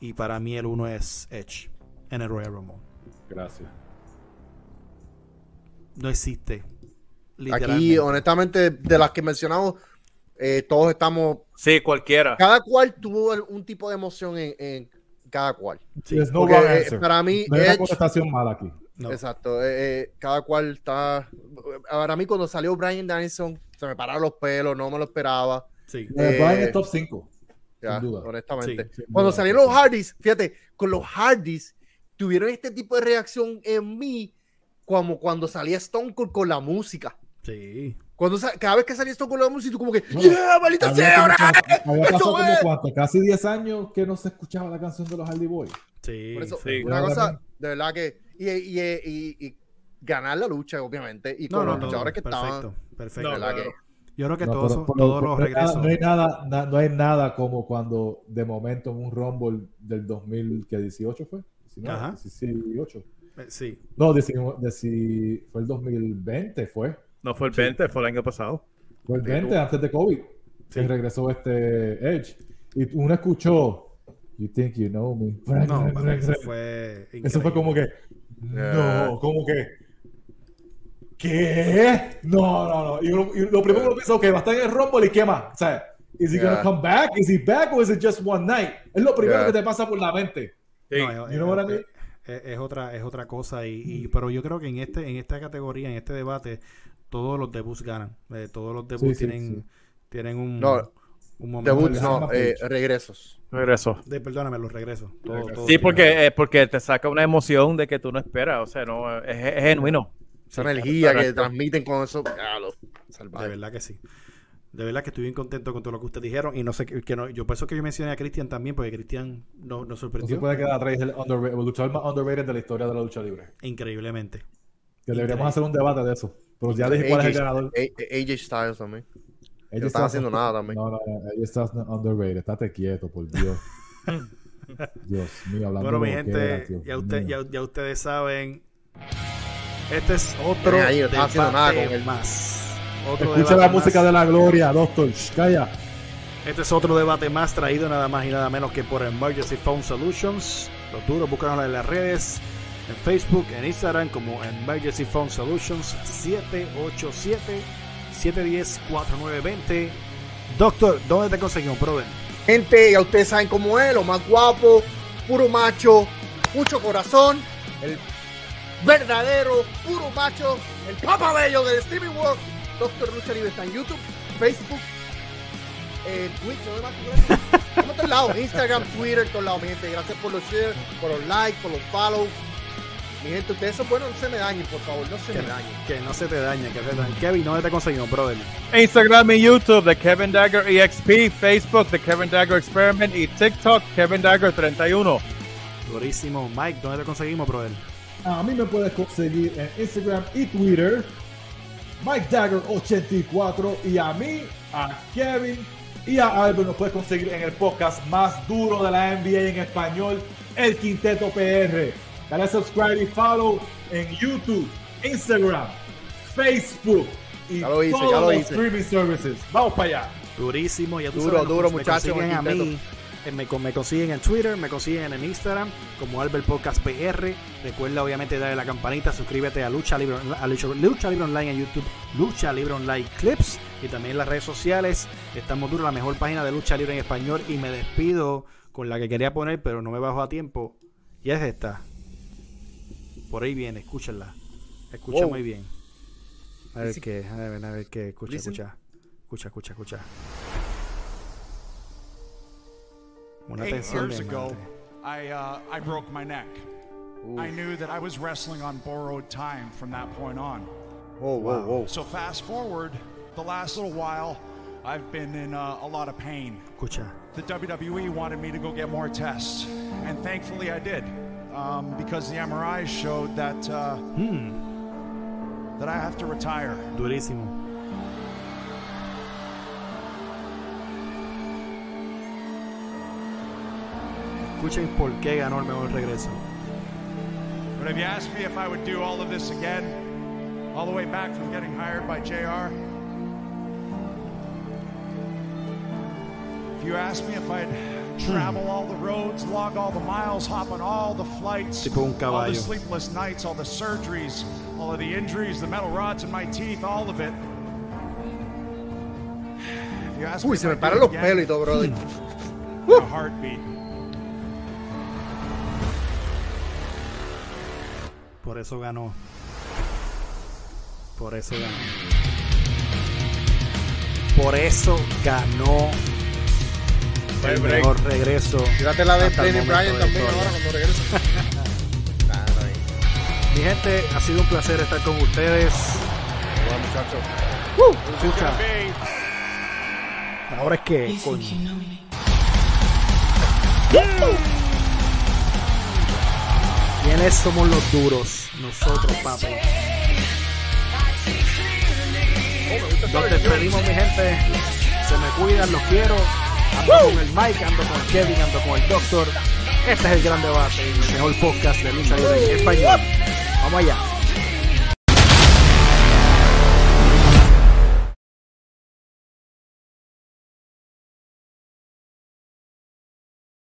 Y para mí el uno es Edge en el Royal Rumble. Gracias. No existe. Aquí, honestamente, de las que mencionamos, eh, todos estamos. Sí, cualquiera. Cada cual tuvo un tipo de emoción en, en cada cual. Sí. No Porque, eh, para mí, no hay una mala aquí. No. Exacto. eh, cada cual está. Para mí, cuando salió Brian Danielson, se me pararon los pelos, no me lo esperaba. Sí. Eh, Brian es top 5. ya, Sin duda. honestamente. Sí, sin Cuando duda, salieron sí. los Hardys, fíjate, con los Hardys tuvieron este tipo de reacción en mí como cuando salía Stone Cold con la música. Sí. Cuando cada vez que salía Stone Cold con la música, tú como que, Bueno, ¡Yeah, maldita sea! como había ¡Eso pasado como es! cuánto, casi 10 años que no se escuchaba la canción de los Hardy Boys. Sí. Por eso, Sí. una cosa, de verdad que. Y, y, y- y ganar la lucha, obviamente. Y No, con no, los no. luchadores que Perfecto. estaban. Perfecto. No, ¿verdad pero- que- Yo creo que No, todos, pero- son- pero- todos pero los no regresos. No hay, nada, na- no hay nada como cuando de momento en un Rumble del 2018 fue. 19, Ajá. 18. Eh, Sí. No, 19, deci- fue el 2020, fue. No fue el 20, fue el año pasado. Fue el 20 antes de COVID. Que regresó este Edge. Y uno escuchó, You think you know me. No, <laughs> eso fue. Eso fue como que. No, como que. ¿Qué? No, no, no. Y, uno- y lo primero que uno piensa, ok, va a estar en el Rumble y qué más. O sea, ¿is he Yeah. gonna come back? ¿Is he back or is it just one night? Es lo primero Yeah. que te pasa por la mente. Sí. No, es, You know what I mean? es- es otra, es otra cosa. Y, y- pero yo creo que en este, en esta categoría, en este debate, todos los debuts ganan. Eh, todos los debuts Sí, tienen, sí. tienen un, No, un momento. Debuts, de- no, eh, regresos. Regresó. de- perdóname, los regresos. Todo- Regresos. todo Sí, porque, eh, porque te saca una emoción de que tú no esperas. O sea, no, es, es genuino. Esa energía que transmiten con eso. De verdad que sí. De verdad que estoy bien contento con todo lo que ustedes dijeron. Y no sé, que, que no, yo por eso que yo mencioné a Cristian también, porque Cristian no- nos No se sorprendió puede quedar atrás. Es el, el luchador más underrated de la historia de la lucha libre. increíblemente. Que deberíamos hacer un debate de eso. Pero ya dije cuál es el AJ ganador. AJ Styles también. No estaba haciendo nada también. No, no, no. Ella está underrated. Estate quieto, por Dios. <laughs> Dios mío, hablando Bueno, mi de gente, ya, usted, mío. ya, ya ustedes saben. Este es otro ahí, no estaba haciendo nada debate con él. más. Otro Escucha la música más. de la gloria, doctor. Shh, calla. Este es otro debate más traído nada más y nada menos que por Emergency Phone Solutions. Los duros, búscanos en las redes, en Facebook, en Instagram como Emergency Phone Solutions 787-710-4920. Doctor, ¿dónde te conseguimos, brother? Gente, ya ustedes saben cómo es, lo más guapo, puro macho, mucho corazón, el verdadero, puro macho, el papa bello del streaming world. Doctor Lucha Libre está en YouTube, Facebook, eh, Twitch, ¿no demás? Estamos en todos lados, Instagram, Twitter, todos lados, mi gente. Gracias por los shares, por los likes, por los follows. Mi gente, ustedes son buenos, no se me dañen, por favor, no se Que, me dañen. que no se te dañe, que se te dañe. Kevin, ¿dónde te conseguimos, brother? Instagram y YouTube de Kevin Dagger EXP, Facebook de Kevin Dagger Experiment y TikTok Kevin Dagger 31. Durísimo. Mike, ¿dónde te conseguimos, brother? A mí me puedes conseguir en Instagram y Twitter, Mike Dagger84, y a mí, a Kevin y a Albert nos puedes conseguir en el podcast más duro de la NBA en español, El Quinteto PR. Dale subscribe y follow en YouTube, Instagram, Facebook y Ya lo hice, todos ya lo los hice. streaming services. Vamos para allá. Durísimo. Ya tú Duro, sabes, duro, muchachos, a mí. Eh, Me, con- me consiguen en Twitter, me consiguen en Instagram como Albert Podcast PR. Recuerda obviamente darle la campanita, suscríbete a Lucha Libre, a Lucha, Lucha Libre Online en YouTube, Lucha Libre Online Clips y también en las redes sociales. Estamos duros, la mejor página de Lucha Libre en español y me despido con la que quería poner pero no me bajo a tiempo. Y es esta. Por ahí viene, escúchenla. Escucha Wow. muy bien. A ver qué, a ver, a ver qué, escucha, escucha. Escucha, escucha, escucha. Una Eight years de ago. I uh, I broke my neck. I knew that I was wrestling on borrowed time from that point on. Whoa, whoa, whoa. So fast forward, the last little while, I've been in uh, a lot of pain. Escucha. The WWE wanted me to go get more tests, and thankfully I did, um, because the MRI showed that uh, that I have to retire. Durísimo. Escuchen por qué ganó el mejor regreso. But if you asked me if I would do all of this again, all the way back from getting hired by JR, if you asked me if I'd travel all the roads, log all the miles, hop on all the flights, all the sleepless nights, all the surgeries, all of the injuries, the metal rods in my teeth, all of it. Uy, se me paran los pelos y todo, brother. a heartbeat. Por eso ganó. Por eso ganó. Por eso ganó el break. mejor regreso. Tírate la de el momento Bryan también ahora cuando regrese. <laughs> Mi gente, ha sido un placer estar con ustedes. Bueno, muchachos. Escucha, Be ahora es que, coño. ¿Quiénes somos los duros? Nosotros, papi. Nos despedimos, mi gente. Se me cuidan, los quiero. Ando con el Mike, ando con Kevin, ando con el Doctor. Este es el gran debate, el mejor podcast de lucha libre en español. Vamos allá.